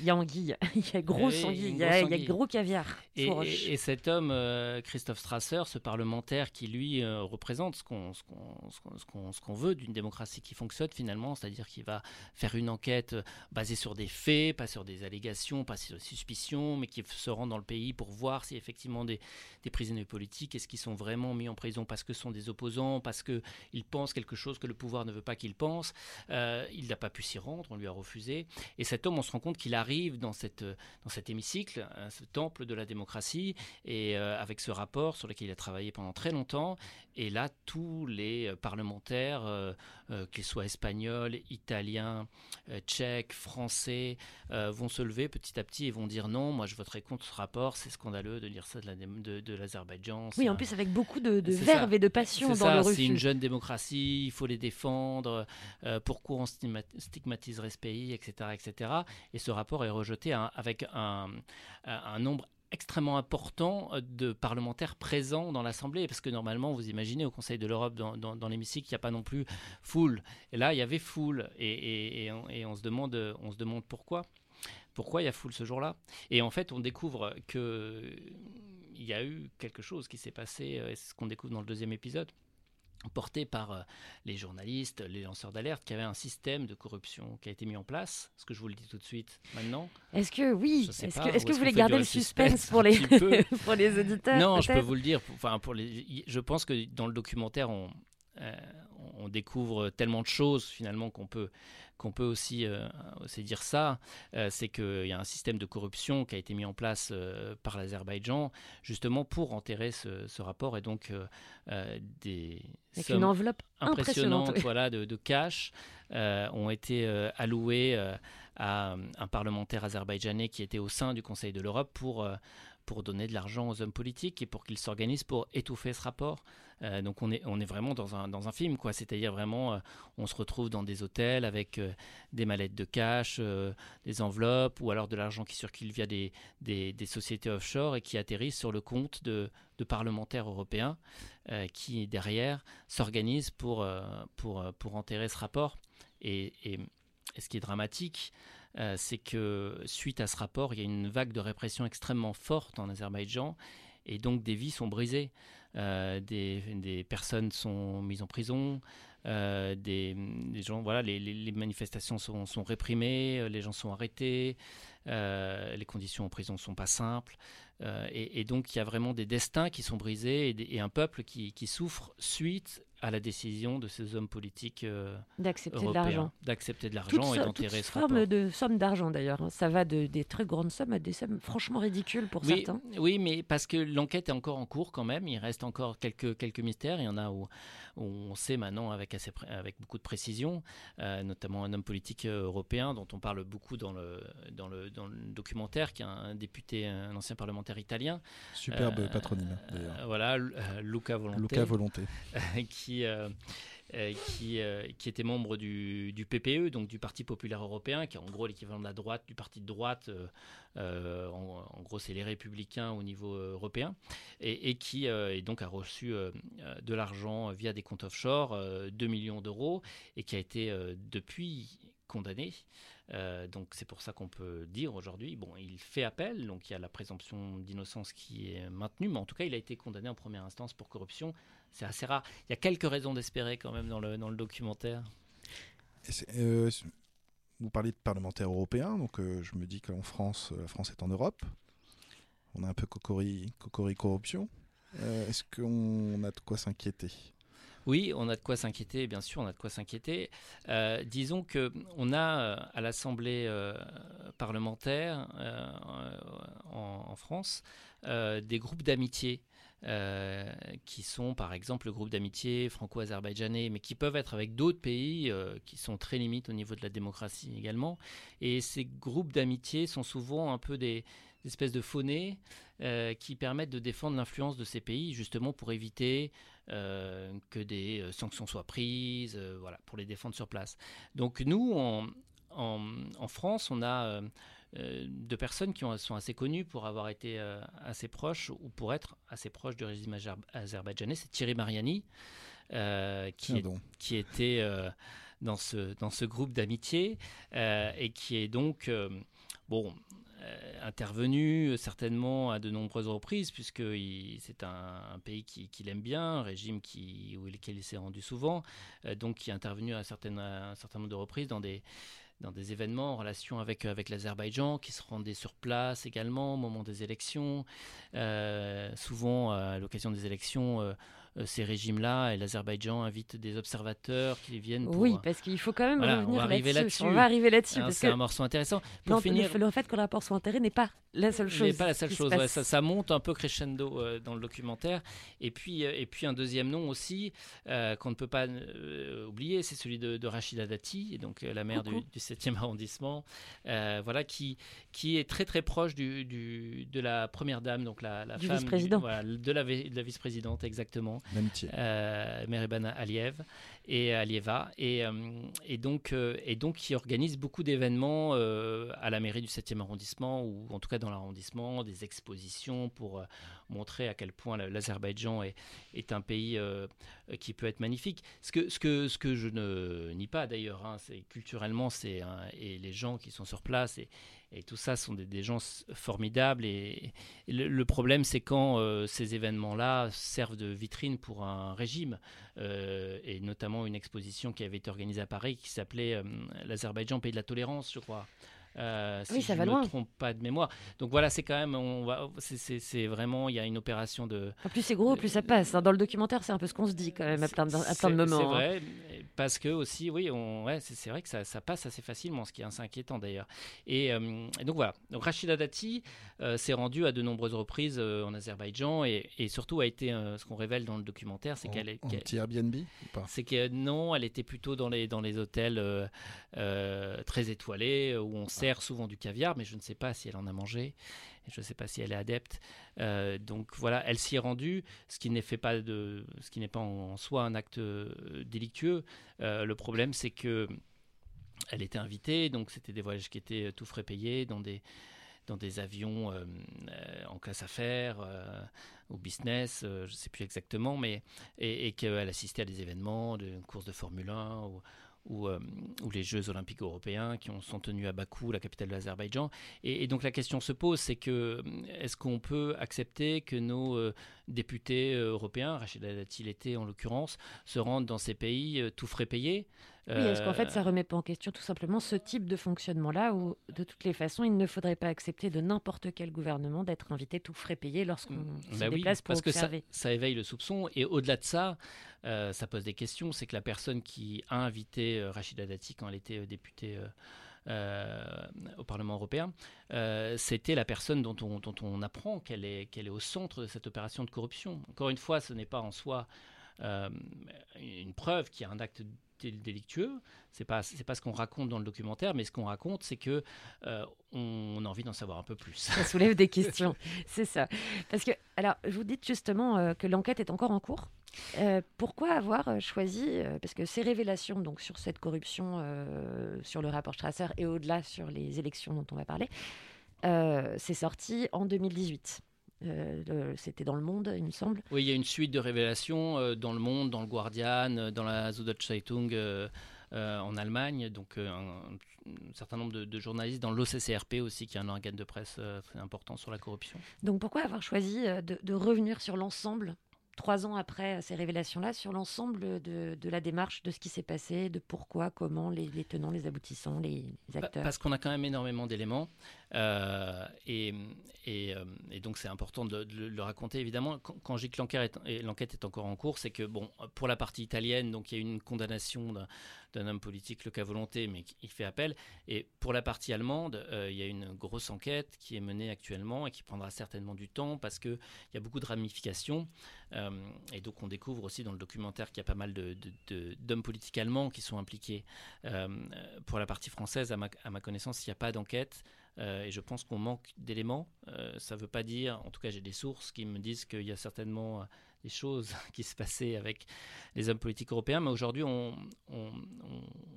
y a anguille il y a gros Oui, anguille il y, a- gros caviar Et, cet homme, euh, Christophe Strasser, ce parlementaire qui, lui, euh, représente ce qu'on ce qu'on- ce qu'on- ce qu'on- ce qu'on veut d'une démocratie qui fonctionne finalement, c'est-à-dire qu'il va faire une enquête euh, basée sur des faits, pas sur des allégations, pas sur des suspicions, mais qui se rend dans le pays pour voir si effectivement des, des prisonniers politiques, est-ce qu'ils sont vraiment mis en prison parce que ce sont des opposants, parce qu'ils pensent quelque chose que le pouvoir ne veut pas qu'ils pensent. Euh, il n'a pas pu s'y rendre, on lui a refusé. Et cet homme, on se rend compte qu'il arrive dans, cette, dans cet hémicycle, ce temple de la démocratie, et euh, avec ce rapport sur lequel il a travaillé pendant très longtemps. Et là, tous les euh, parlementaires, euh, euh, qu'ils soient espagnols, italiens, euh, tchèques, français, euh, vont se lever petit à petit et vont dire non, moi je voterai contre ce rapport, c'est scandaleux de dire ça de la- de- de l'Azerbaïdjan. oui c'est en plus avec beaucoup de, de c'est verve ça. et de passion c'est dans ça, le C'est refus une jeune démocratie, il faut les défendre. euh, pourquoi on stigma- stigmatiserait ce pays, etc., etc. Et ce rapport est rejeté avec un, nombre extrêmement important de parlementaires présents dans l'Assemblée, parce que normalement, vous imaginez, au Conseil de l'Europe, dans, l'hémicycle, il n'y a pas non plus foule. Et là, il y avait foule, et, on, se demande, on se demande pourquoi. Pourquoi il y a foule ce jour-là? Et en fait, on découvre que il y a eu quelque chose qui s'est passé, euh, c'est ce qu'on découvre dans le deuxième épisode, porté par euh, les journalistes, les lanceurs d'alerte, qui avait un système de corruption qui a été mis en place. Ce que je vous le dis tout de suite maintenant? est-ce que oui est-ce que, ou est-ce que est-ce vous voulez garder le suspense suspense pour les pour les auditeurs non, je peux vous le dire. Enfin, pour les, je pense que dans le documentaire, on, euh, on découvre tellement de choses finalement qu'on peut qu'on peut aussi, euh, aussi dire ça, euh, c'est qu'il y a un système de corruption qui a été mis en place euh, par l'Azerbaïdjan, justement pour enterrer ce, ce rapport, et donc des avec sommes une enveloppe impressionnante oui. voilà, de, de cash ont été allouées à un parlementaire azerbaïdjanais qui était au sein du Conseil de l'Europe pour, pour donner de l'argent aux hommes politiques et pour qu'ils s'organisent pour étouffer ce rapport. Euh, donc on est, on est vraiment dans un, dans un film, quoi. C'est-à-dire vraiment, euh, on se retrouve dans des hôtels avec euh, des mallettes de cash, des enveloppes, ou alors de l'argent qui circule via des, des, des sociétés offshore et qui atterrissent sur le compte de, de parlementaires européens qui, derrière, s'organisent pour, pour, pour enterrer ce rapport. Et, et, et ce qui est dramatique, c'est que suite à ce rapport, il y a une vague de répression extrêmement forte en Azerbaïdjan et donc des vies sont brisées. Des, personnes sont mises en prison, des, gens, voilà, les, manifestations sont, sont, réprimées, les gens sont arrêtés, les conditions en prison ne sont pas simples. Et, donc il y a vraiment des destins qui sont brisés et, un peuple qui, qui souffre suite à la décision de ces hommes politiques euh, d'accepter de l'argent, d'accepter de l'argent et d'enterrer ce forme de somme d'argent d'ailleurs. Ça va de, des très grandes sommes à des sommes franchement ridicules pour certains. Oui, mais parce que l'enquête est encore en cours quand même. Il reste encore quelques quelques mystères. Il y en a où, on sait maintenant avec assez avec beaucoup de précision, euh, notamment un homme politique euh, européen dont on parle beaucoup dans le dans le dans le documentaire, qui est un député, un ancien parlementaire italien. Superbe patronyme d'ailleurs. Voilà, Luca Volonté. Luca Volonté. qui euh, euh, qui, euh, qui, était membre du, PPE, donc du Parti populaire européen, qui est en gros l'équivalent de la droite, du parti de droite. en, gros, c'est les républicains au niveau européen, et, qui et donc a reçu de l'argent via des comptes offshore, 2 millions d'euros, et qui a été depuis condamné. Donc c'est pour ça qu'on peut dire aujourd'hui, bon, il fait appel, donc il y a la présomption d'innocence qui est maintenue, mais en tout cas il a été condamné en première instance pour corruption c'est assez rare. Il y a quelques raisons d'espérer quand même dans le, dans le documentaire. Euh, vous parlez de parlementaires européens, donc euh, je me dis qu'en France, la France est en Europe. On a un peu cocori, corruption. Euh, est-ce qu'on a de quoi s'inquiéter? Oui, on a de quoi s'inquiéter, bien sûr, on a de quoi s'inquiéter. disons que on a à l'Assemblée parlementaire en, France des groupes d'amitié euh, qui sont par exemple le groupe d'amitié franco-azerbaïdjanais, mais qui peuvent être avec d'autres pays euh, qui sont très limites au niveau de la démocratie également. Et ces groupes d'amitié sont souvent un peu des, espèces de euh, qui permettent de défendre l'influence de ces pays, justement pour éviter que des sanctions soient prises, voilà, pour les défendre sur place. Donc nous, en, en France, on a euh, de personnes qui sont assez connues pour avoir été euh, assez proches ou pour être assez proches du régime azerbaïdjanais. C'est Thierry Mariani, euh, qui, qui, était dans, ce, dans ce groupe d'amitié et qui est donc, bon, intervenu certainement à de nombreuses reprises, puisque c'est un, pays qu'il aime bien, un régime qui, où, il s'est rendu souvent, donc qui est intervenu à, un certain nombre de reprises dans des, événements en relation avec, l'Azerbaïdjan, qui se rendaient sur place également au moment des élections. Euh, souvent, à l'occasion des élections, euh, euh, ces régimes-là et l'Azerbaïdjan invite des observateurs qui viennent pour... Oui, parce qu'il faut quand même revenir là-dessus. on va arriver là-dessus. c'est un morceau intéressant. Pour finir... le, fait que le rapport soit enterré n'est pas la seule chose. N'est pas la seule chose. ça, monte un peu crescendo euh, dans le documentaire. Et puis, euh, et puis un deuxième nom aussi qu'on ne peut pas oublier, c'est celui de, Rachida Dati, donc la maire du, 7e arrondissement, voilà, qui, qui est très très proche du, du de la première dame, donc la, la femme voilà, de la, de la vice-présidente exactement. Euh, Meribana Aliev et Alieva et, euh, et, donc euh, et donc qui organise beaucoup d'événements à la mairie du 7e arrondissement ou en tout cas dans l'arrondissement des expositions pour montrer à quel point l'Azerbaïdjan est, un pays qui peut être magnifique ce que ce que ce que je ne nie pas d'ailleurs hein, c'est culturellement c'est et les gens qui sont sur place et tout ça sont des, gens formidables. Et, le, problème, c'est quand euh, ces événements-là servent de vitrine pour un régime, euh, et notamment une exposition qui avait été organisée à Paris qui s'appelait euh, l'Azerbaïdjan, pays de la tolérance, je crois. Euh, si ça je ne me trompe pas de mémoire. Donc voilà, c'est quand même, on va, c'est vraiment, il y a une opération de. En plus c'est gros, plus ça passe. Hein. Dans le documentaire, c'est un peu ce qu'on se dit quand même à plein de, à plein de moments. C'est hein. vrai, parce que aussi, oui, on, ouais, c'est vrai que ça, ça, passe assez facilement, ce qui est assez inquiétant d'ailleurs. Et, euh, donc voilà, donc Rachida Dati euh, s'est rendue à de nombreuses reprises en Azerbaïdjan et, et, surtout a été, ce qu'on révèle dans le documentaire, c'est qu'elle est. Qu Airbnb C'est que non, elle était plutôt dans les, dans les hôtels très étoilés où on sert souvent du caviar, mais je ne sais pas si elle en a mangé. Je ne sais pas si elle est adepte. Euh, donc voilà, elle s'y est rendue, ce qui n'est pas de, ce qui n'est pas en, soi un acte euh, délictueux. Euh, le problème, c'est que elle était invitée, donc c'était des voyages qui étaient tout frais payés dans des dans des avions en classe affaires ou business, je ne sais plus exactement, mais et, qu'elle assistait à des événements, de courses de Formule 1 ou, ou, euh, les Jeux olympiques européens qui ont, sont tenus à Bakou, la capitale de l'Azerbaïdjan. Et, donc la question se pose, c'est que est-ce qu'on peut accepter que nos euh, députés européens, Rachida Dati l'été en l'occurrence, se rendent dans ces pays tout frais payés? Oui, est-ce qu'en fait, ça remet pas en question tout simplement ce type de fonctionnement-là où, de toutes les façons, il ne faudrait pas accepter de n'importe quel gouvernement d'être invité tout frais payé lorsqu'on mmh. se bah déplace pour parce observer. que ça, ça, éveille le soupçon. Et au-delà de ça, euh, ça pose des questions. C'est que la personne qui a invité euh, Rachida Dati quand elle était euh, députée au Parlement européen, c'était la personne dont on, dont on apprend qu'elle est, qu'elle est au centre de cette opération de corruption. Encore une fois, ce n'est pas en soi une preuve qu'il y a un acte délictueux. C'est pas c'est pas ce qu'on raconte dans le documentaire, mais ce qu'on raconte, c'est que euh, on a envie d'en savoir un peu plus. Ça soulève des questions, c'est ça. Parce que alors vous dites justement euh, que l'enquête est encore en cours. Euh, pourquoi avoir choisi parce que ces révélations donc sur cette corruption, sur le rapport Strasser et au-delà sur les élections dont on va parler, c'est sorti en 2018. Euh, c'était dans le Monde, il me semble. Oui, il y a une suite de révélations euh, dans le Monde, dans le Guardian, euh, dans la Süddeutsche Zeitung en Allemagne. Donc, un, certain nombre de, journalistes dans l'OCCRP aussi, qui est un organe de presse très important sur la corruption. Donc, pourquoi avoir choisi de revenir sur l'ensemble trois ans après ces révélations-là, sur l'ensemble de, la démarche, de ce qui s'est passé, de pourquoi, comment, les, tenants, les aboutissants, les, acteurs? Parce qu'on a quand même énormément d'éléments. Euh, et, euh, et, donc c'est important de, le raconter évidemment. Quand, dis que l'enquête est, encore en cours, c'est que bon, pour la partie italienne, donc il y a une condamnation d'un homme politique, le cas volonté, mais il fait appel. Et pour la partie allemande, euh, il y a une grosse enquête qui est menée actuellement et qui prendra certainement du temps parce qu'il y a beaucoup de ramifications. Et donc on découvre aussi dans le documentaire qu'il y a pas mal d'hommes politiques allemands qui sont impliqués. Pour la partie française, à ma connaissance, il n'y a pas d'enquête. Euh, et je pense qu'on manque d'éléments. ça ne veut pas dire, en tout cas j'ai des sources qui me disent qu'il y a certainement des choses qui se passaient avec les hommes politiques européens, mais aujourd'hui,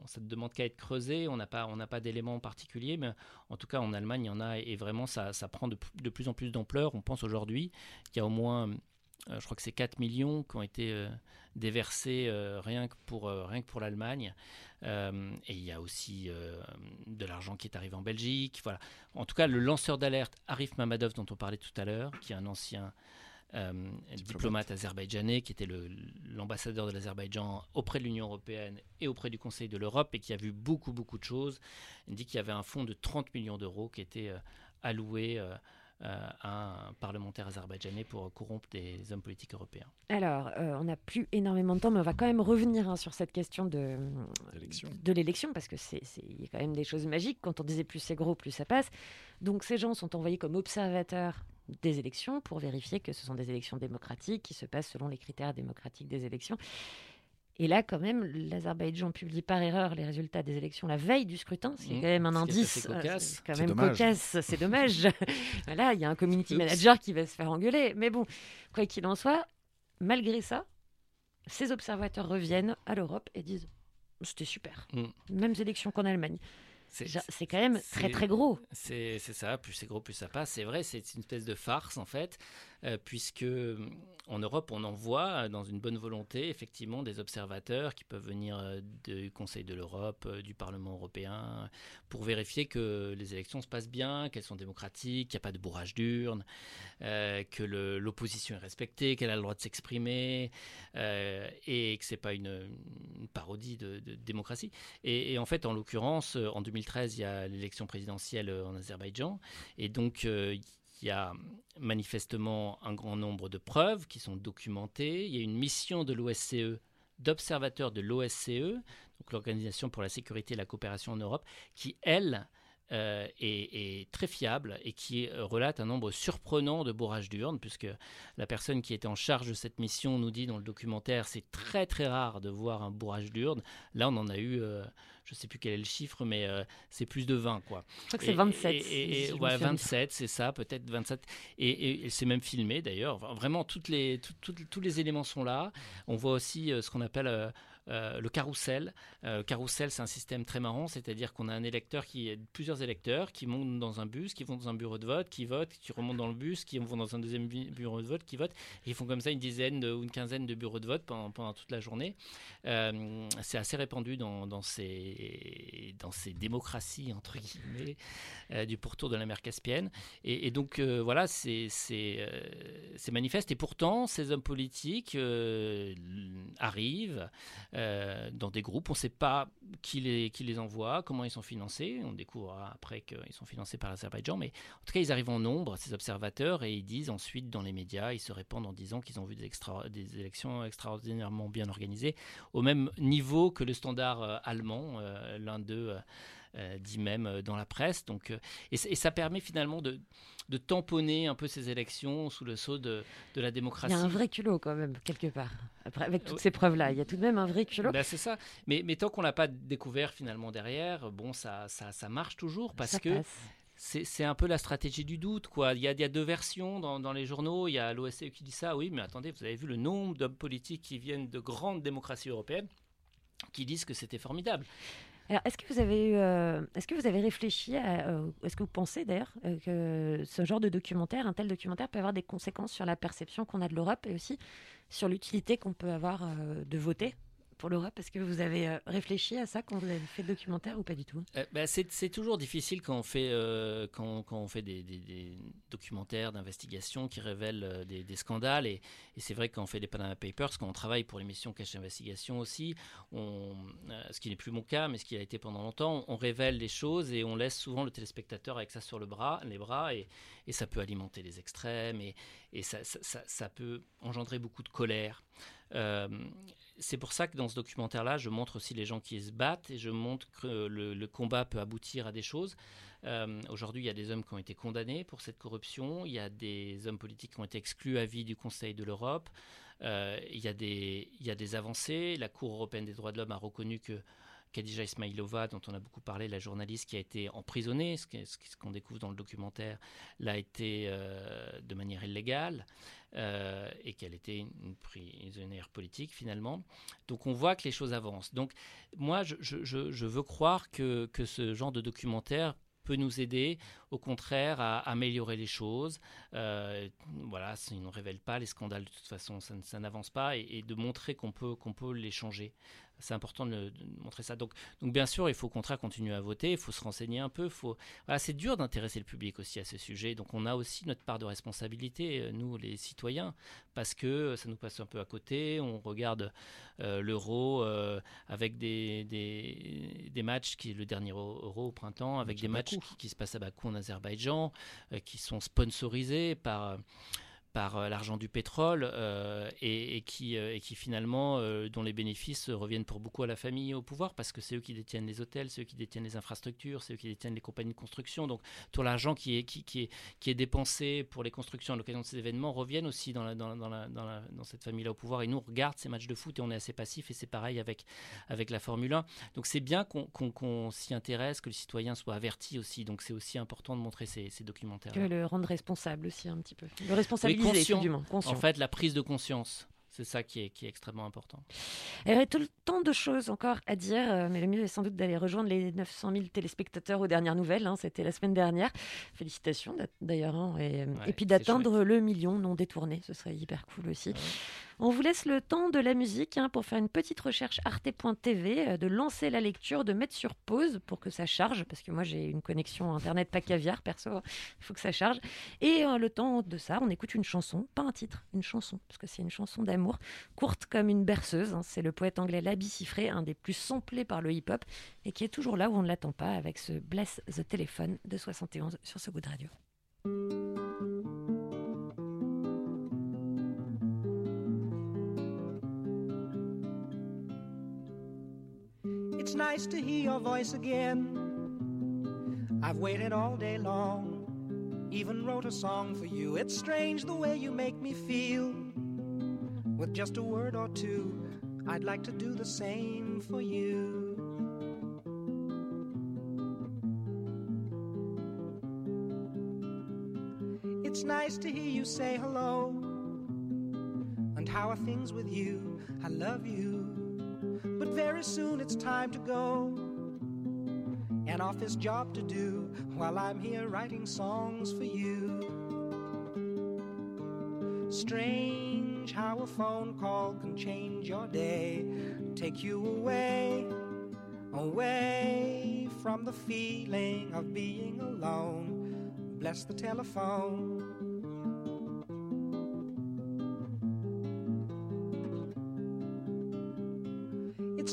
ça ne demande qu'à être creusé, on n'a pas, pas d'éléments particuliers, mais en tout cas en Allemagne, il y en a, et vraiment, ça, prend de, plus en plus d'ampleur. On pense aujourd'hui qu'il y a au moins euh, je crois que c'est 4 millions qui ont été euh, déversés euh, rien que pour, rien que pour l'Allemagne. et il y a aussi de l'argent qui est arrivé en Belgique. Voilà. En tout cas, le lanceur d'alerte Arif Mamadov, dont on parlait tout à l'heure, qui est un ancien diplomate. diplomate azerbaïdjanais, qui était l'ambassadeur de l'Azerbaïdjan auprès de l'Union européenne et auprès du Conseil de l'Europe, et qui a vu beaucoup, beaucoup de choses, il dit qu'il y avait un fonds de 30 millions d'euros qui était alloué euh, un parlementaire azerbaïdjanais pour corrompre des hommes politiques européens. Alors, euh, on n'a plus énormément de temps, mais on va quand même revenir hein, sur cette question de, de l'élection, parce que c'est y a quand même des choses magiques. Quand on disait plus c'est gros, plus ça passe. Donc ces gens sont envoyés comme observateurs des élections pour vérifier que ce sont des élections démocratiques qui se passent selon les critères démocratiques des élections. Et là, quand même, l'Azerbaïdjan publie par erreur les résultats des élections la veille du scrutin, ce qui est mmh. quand même un indice. Euh, c'est quand même cocasse, c'est dommage. voilà, il y a un community manager qui va se faire engueuler. Mais bon, quoi qu'il en soit, malgré ça, ces observateurs reviennent à l'Europe et disent c'était super. Mmh. Mêmes élections qu'en Allemagne. C'est quand même très très gros. C'est ça, plus c'est gros, plus ça passe. C'est vrai, c'est une espèce de farce en fait. Euh, puisque en Europe, on envoie, dans une bonne volonté, effectivement, des observateurs qui peuvent venir euh, du Conseil de l'Europe, euh, du Parlement européen, pour vérifier que les élections se passent bien, qu'elles sont démocratiques, qu'il n'y a pas de bourrage d'urnes, que l'opposition est respectée, qu'elle a le droit de s'exprimer, et que ce n'est pas une, parodie de, démocratie. Et, et, en fait, en l'occurrence, en 2013, il y a l'élection présidentielle en Azerbaïdjan, et donc il y a manifestement un grand nombre de preuves qui sont documentées. Il y a une mission de l'OSCE, d'observateurs de l'OSCE, donc l'Organisation pour la sécurité et la coopération en Europe, qui, elle, euh, est, très fiable et qui euh, relate un nombre surprenant de bourrages d'urnes, puisque la personne qui était en charge de cette mission nous dit dans le documentaire c'est très très rare de voir un bourrage d'urnes. Là, on en a eu, euh, je ne sais plus quel est le chiffre, mais c'est plus de 20. Quoi. Je crois que c'est 27. Et, et, ouais, 27, c'est ça, peut-être 27. Et, c'est même filmé d'ailleurs. Vraiment, toutes les, tous les éléments sont là. On voit aussi ce qu'on appelle euh, le carrousel. Euh, carrousel, c'est un système très marrant, c'est-à-dire qu'on a un électeur qui plusieurs électeurs qui montent dans un bus, qui vont dans un bureau de vote, qui votent, qui remontent dans le bus, qui vont dans un deuxième bureau de vote, qui votent. Et ils font comme ça une dizaine ou une quinzaine de bureaux de vote pendant, toute la journée. Euh, c'est assez répandu dans, ces, dans ces démocraties, entre guillemets, du pourtour de la mer Caspienne. Et, donc, voilà, c'est manifeste. Et pourtant, ces hommes politiques arrivent, euh, dans des groupes. On ne sait pas qui les, envoie, comment ils sont financés. On découvre après qu'ils sont financés par l'Azerbaïdjan. Mais en tout cas, ils arrivent en nombre, ces observateurs, et ils disent ensuite dans les médias, ils se répandent en disant qu'ils ont vu des, extra, des élections extraordinairement bien organisées, au même niveau que le standard euh, allemand. Euh, l'un d'eux dit même dans la presse. Donc, et, ça permet finalement de, de tamponner un peu ces élections sous le sceau de, de, la démocratie. Il y a un vrai culot quand même, quelque part, Après, avec toutes ces preuves-là. Il y a tout de même un vrai culot. Ben, c'est ça. Mais, mais tant qu'on l'a pas découvert finalement derrière, bon, ça, ça, ça marche toujours parce que c'est un peu la stratégie du doute. Quoi. Il, y a, il y a deux versions dans, dans, les journaux. Il y a l'OSCE qui dit ça. Oui, mais attendez, vous avez vu le nombre d'hommes politiques qui viennent de grandes démocraties européennes qui disent que c'était formidable. Alors, est-ce que vous avez euh, est-ce que vous avez réfléchi à, euh, est-ce que vous pensez d'ailleurs euh, que ce genre de documentaire, un tel documentaire, peut avoir des conséquences sur la perception qu'on a de l'Europe et aussi sur l'utilité qu'on peut avoir de voter? Pour l'Europe Est-ce que vous avez euh, réfléchi à ça quand vous avez fait le documentaire ou pas du tout? Euh, bah, c'est, toujours difficile quand on fait, euh, quand, quand, on fait des, documentaires d'investigation qui révèlent des, scandales. Et, c'est vrai quand on fait des Panama Papers, quand on travaille pour l'émission Cache Investigation aussi, on, ce qui n'est plus mon cas, mais ce qui a été pendant longtemps, on révèle les choses et on laisse souvent le téléspectateur avec ça sur le bras, les bras et, et ça peut alimenter les extrêmes et, et ça, ça, ça, peut engendrer beaucoup de colère. Euh, c'est pour ça que dans ce documentaire-là, je montre aussi les gens qui se battent et je montre que le, combat peut aboutir à des choses. Euh, aujourd'hui, il y a des hommes qui ont été condamnés pour cette corruption, il y a des hommes politiques qui ont été exclus à vie du Conseil de l'Europe, euh, il y a des avancées. La Cour européenne des droits de l'homme a reconnu que Khadija Ismailova, dont on a beaucoup parlé, la journaliste qui a été emprisonnée, ce qu'on découvre dans le documentaire, l'a été euh, de manière illégale euh, et qu'elle était une prisonnière politique finalement. Donc on voit que les choses avancent. Donc moi, je, veux croire que, ce genre de documentaire peut nous aider, au contraire, à améliorer les choses. Euh, voilà, on ne révèle pas les scandales, de toute façon, ça, n'avance pas, et, et, de montrer qu'on peut, qu'on peut les changer c'est important de, montrer ça. Donc, donc bien sûr, il faut au contraire continuer à voter, il faut se renseigner un peu. Faut... Voilà, c'est dur d'intéresser le public aussi à ce sujet. Donc on a aussi notre part de responsabilité, euh, nous les citoyens, parce que ça nous passe un peu à côté. On regarde euh, l'euro euh, avec des, des, des, matchs, qui le dernier euro au printemps, avec des matchs qui, qui, se passent à Bakou en Azerbaïdjan, qui sont sponsorisés par par euh, l'argent du pétrole euh, et, qui, euh, et qui finalement, dont les bénéfices reviennent pour beaucoup à la famille au pouvoir parce que c'est eux qui détiennent les hôtels, c'est eux qui détiennent les infrastructures, c'est eux qui détiennent les compagnies de construction. Donc tout l'argent qui est, dépensé pour les constructions à l'occasion de ces événements reviennent aussi dans, cette famille-là au pouvoir. Et nous, on regarde ces matchs de foot et on est assez passif et c'est pareil avec, la Formule 1. Donc c'est bien qu'on s'y intéresse, que le citoyen soit averti aussi. Donc c'est aussi important de montrer ces, documentaires. Que le rendre responsable aussi un petit peu. Le responsabiliser en fait, la prise de conscience. C'est ça qui est, qui est, extrêmement important. Il y aurait tout le temps de choses encore à dire, euh, mais le mieux est sans doute d'aller rejoindre les 900 000 téléspectateurs aux dernières nouvelles. Hein, C'était la semaine dernière. Félicitations d'ailleurs. Hein, et, et, puis d'atteindre le million non détourné. Ce serait hyper cool aussi. On vous laisse le temps de la musique hein, pour faire une petite recherche arte.tv, euh, de lancer la lecture, de mettre sur pause pour que ça charge, parce que moi j'ai une connexion internet pas caviar, perso, il faut que ça charge. Et euh, le temps de ça, on écoute une chanson, pas un titre, une chanson, parce que c'est une chanson d'amour, courte comme une berceuse. Hein. c'est le poète anglais Labi Siffré, un des plus samplés par le hip-hop, et qui est toujours là où on ne l'attend pas avec ce Bless the Telephone de 71 sur ce goût de radio. It's nice to hear your voice again. I've waited all day long, even wrote a song for you. It's strange the way you make me feel. With just a word or two, I'd like to do the same for you. It's nice to hear you say hello. And how are things with you? I love you. But very soon it's time to go. An office job to do while I'm here writing songs for you. Strange how a phone call can change your day, take you away, away from the feeling of being alone. Bless the telephone.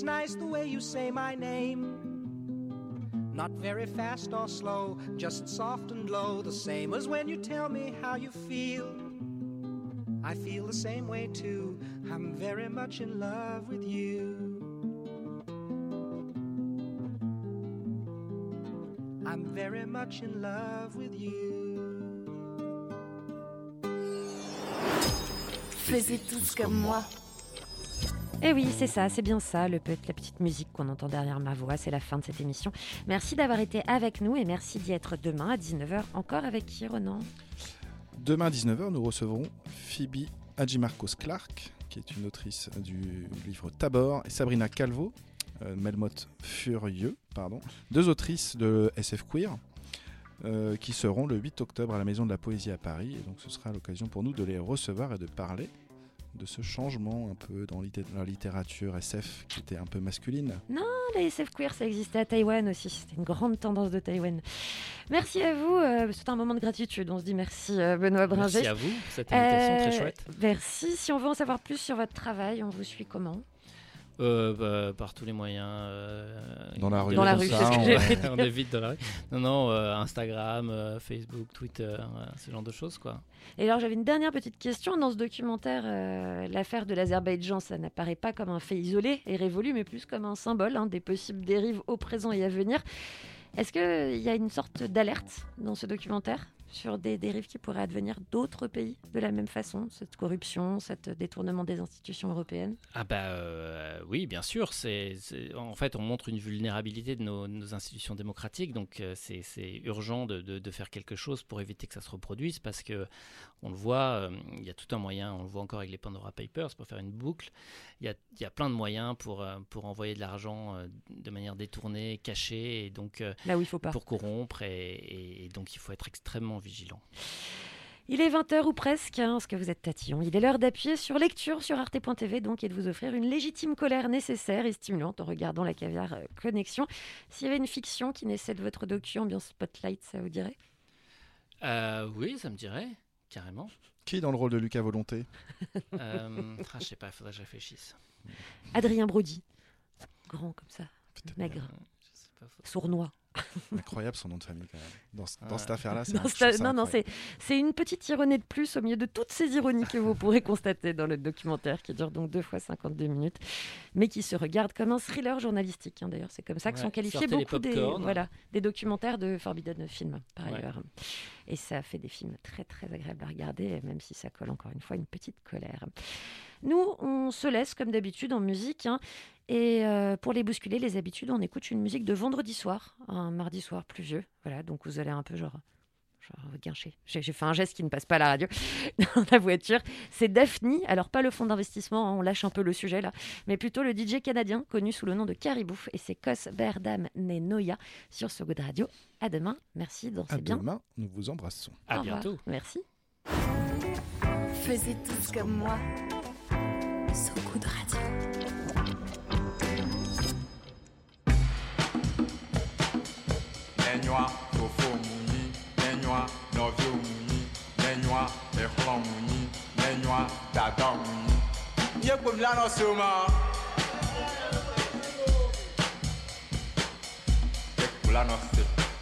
It's nice the way you say my name. Not very fast or slow, just soft and low, the same as when you tell me how you feel. I feel the same way too. I'm very much in love with you. I'm very much in love with you. Faisiez tous comme moi. Eh oui, c'est ça, c'est bien ça, le la petite musique qu'on entend derrière ma voix, c'est la fin de cette émission. Merci d'avoir été avec nous et merci d'y être demain à 19h encore avec qui, Ronan? Demain à 19h, nous recevrons Phoebe Hadjimarcos Clark, qui est une autrice du livre Tabor, et Sabrina Calvo, euh, Melmoth Furieux, pardon, deux autrices de SF Queer, euh, qui seront le 8 octobre à la Maison de la Poésie à Paris. Et donc ce sera l'occasion pour nous de les recevoir et de parler de ce changement un peu dans la littérature SF qui était un peu masculine. La SF queer, ça existait à Taïwan aussi. C'était une grande tendance de Taïwan. Merci à vous. euh, c'est un moment de gratitude. On se dit merci, euh, Benoît Bringer. Merci à vous pour cette invitation Euh, très chouette. Merci. Si on veut en savoir plus sur votre travail, on vous suit comment? Euh, bah, par tous les moyens. euh, Dans la rue, Dans la rue, ça, ce que on- on est vite dans la rue. Non, non, euh, Instagram, euh, Facebook, Twitter, euh, ce genre de choses, quoi. Et alors j'avais une dernière petite question. Dans ce documentaire, euh, l'affaire de l'Azerbaïdjan, ça n'apparaît pas comme un fait isolé et révolu, mais plus comme un symbole hein, des possibles dérives au présent et à venir. Est-ce qu'il y a une sorte d'alerte dans ce documentaire? Sur des dérives qui pourraient advenir d'autres pays de la même façon, cette corruption, cet détournement des institutions européennes Ah bah euh, oui, bien sûr. C'est, en fait, on montre une vulnérabilité de nos, nos institutions démocratiques, donc euh, c'est, urgent de, de- de faire quelque chose pour éviter que ça se reproduise, parce que on le voit, euh, il y a tout un moyen. On le voit encore avec les Pandora Papers pour faire une boucle. Il y a, il y a plein de moyens pour pour envoyer de l'argent de manière détournée, cachée, et donc Là où il faut pas. pour corrompre, et donc il faut être extrêmement vigilant. Il est 20h ou presque, hein, parce que vous êtes tatillon. Il est l'heure d'appuyer sur lecture sur arte.tv donc et de vous offrir une légitime colère nécessaire et stimulante en regardant la caviar euh, connexion. S'il y avait une fiction qui naissait de votre docu ambiance spotlight, ça vous dirait? Euh, oui, ça me dirait carrément. Qui dans le rôle de Lucas Volonté? Euh, ah, je sais pas, il faudrait que je réfléchisse. Adrien Brody. Grand comme ça, maigre, Euh, je sais pas, faut- sournois. Incroyable son nom de famille quand même. Dans, cette affaire-là, c'est Non, non, c'est c'est une petite ironie de plus au milieu de toutes ces ironies que vous pourrez constater dans le documentaire qui dure donc deux fois 52 minutes, mais qui se regarde comme un thriller journalistique. hein. D'ailleurs, c'est comme ça que Ouais, sont qualifiés beaucoup des, pop-corn. voilà, des documentaires de Forbidden Film, par Ouais. ailleurs. Et ça fait des films très, très agréables à regarder, même si ça colle encore une fois une petite colère. Nous, on se laisse comme d'habitude en musique. hein, et euh, pour les bousculer, les habitudes, on écoute une musique de vendredi soir, un mardi soir pluvieux. Voilà, donc vous allez un peu genre genre guincher. J'ai fait un geste qui ne passe pas à la radio dans la voiture. C'est Daphne, alors pas le fonds d'investissement, hein, on lâche un peu le sujet là, mais plutôt le DJ canadien connu sous le nom de Caribou et c'est Kos Berdam Nenoya sur ce Good Radio. À demain, merci, dansez À bien. demain, nous vous embrassons. À bientôt. Merci. Faisiez tous comme moi.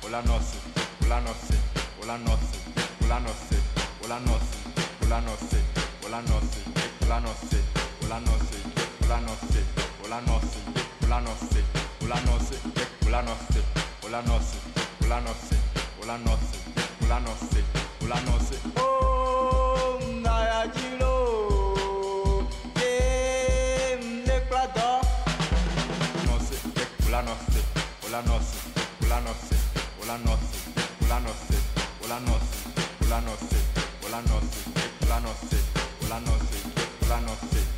Olanosi, Olanosi, Olanosi, Olanosi, Olanosi, Olanosi, Olanosi, nenyoa, nɔvio munyi, nenyoa, exlɔ̃ munyi, nenyoa, dada munyi. Nye kpom la nɔ se o ma. O la nɔ se, o la nɔ se, o la nɔ se, o la nɔ se, o la nɔ se, o la nɔ se, o la nɔ se, o la nɔ se, o la nɔ se, o la nɔ se, o la nɔ se, o la nɔ se, o la nɔ se, o la nɔ se, o la nɔ se, o la nɔ se, o la nɔ se, o la nɔ se, o la nɔ se, o la nɔ se. Oh, naya jilo, ye ne kpladɔ. Nɔse, o la nɔ se, o la nɔ se, o la nɔ se, o la nɔ se, o la nɔ se, o la nɔ se, o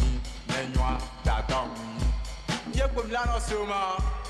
poblano suma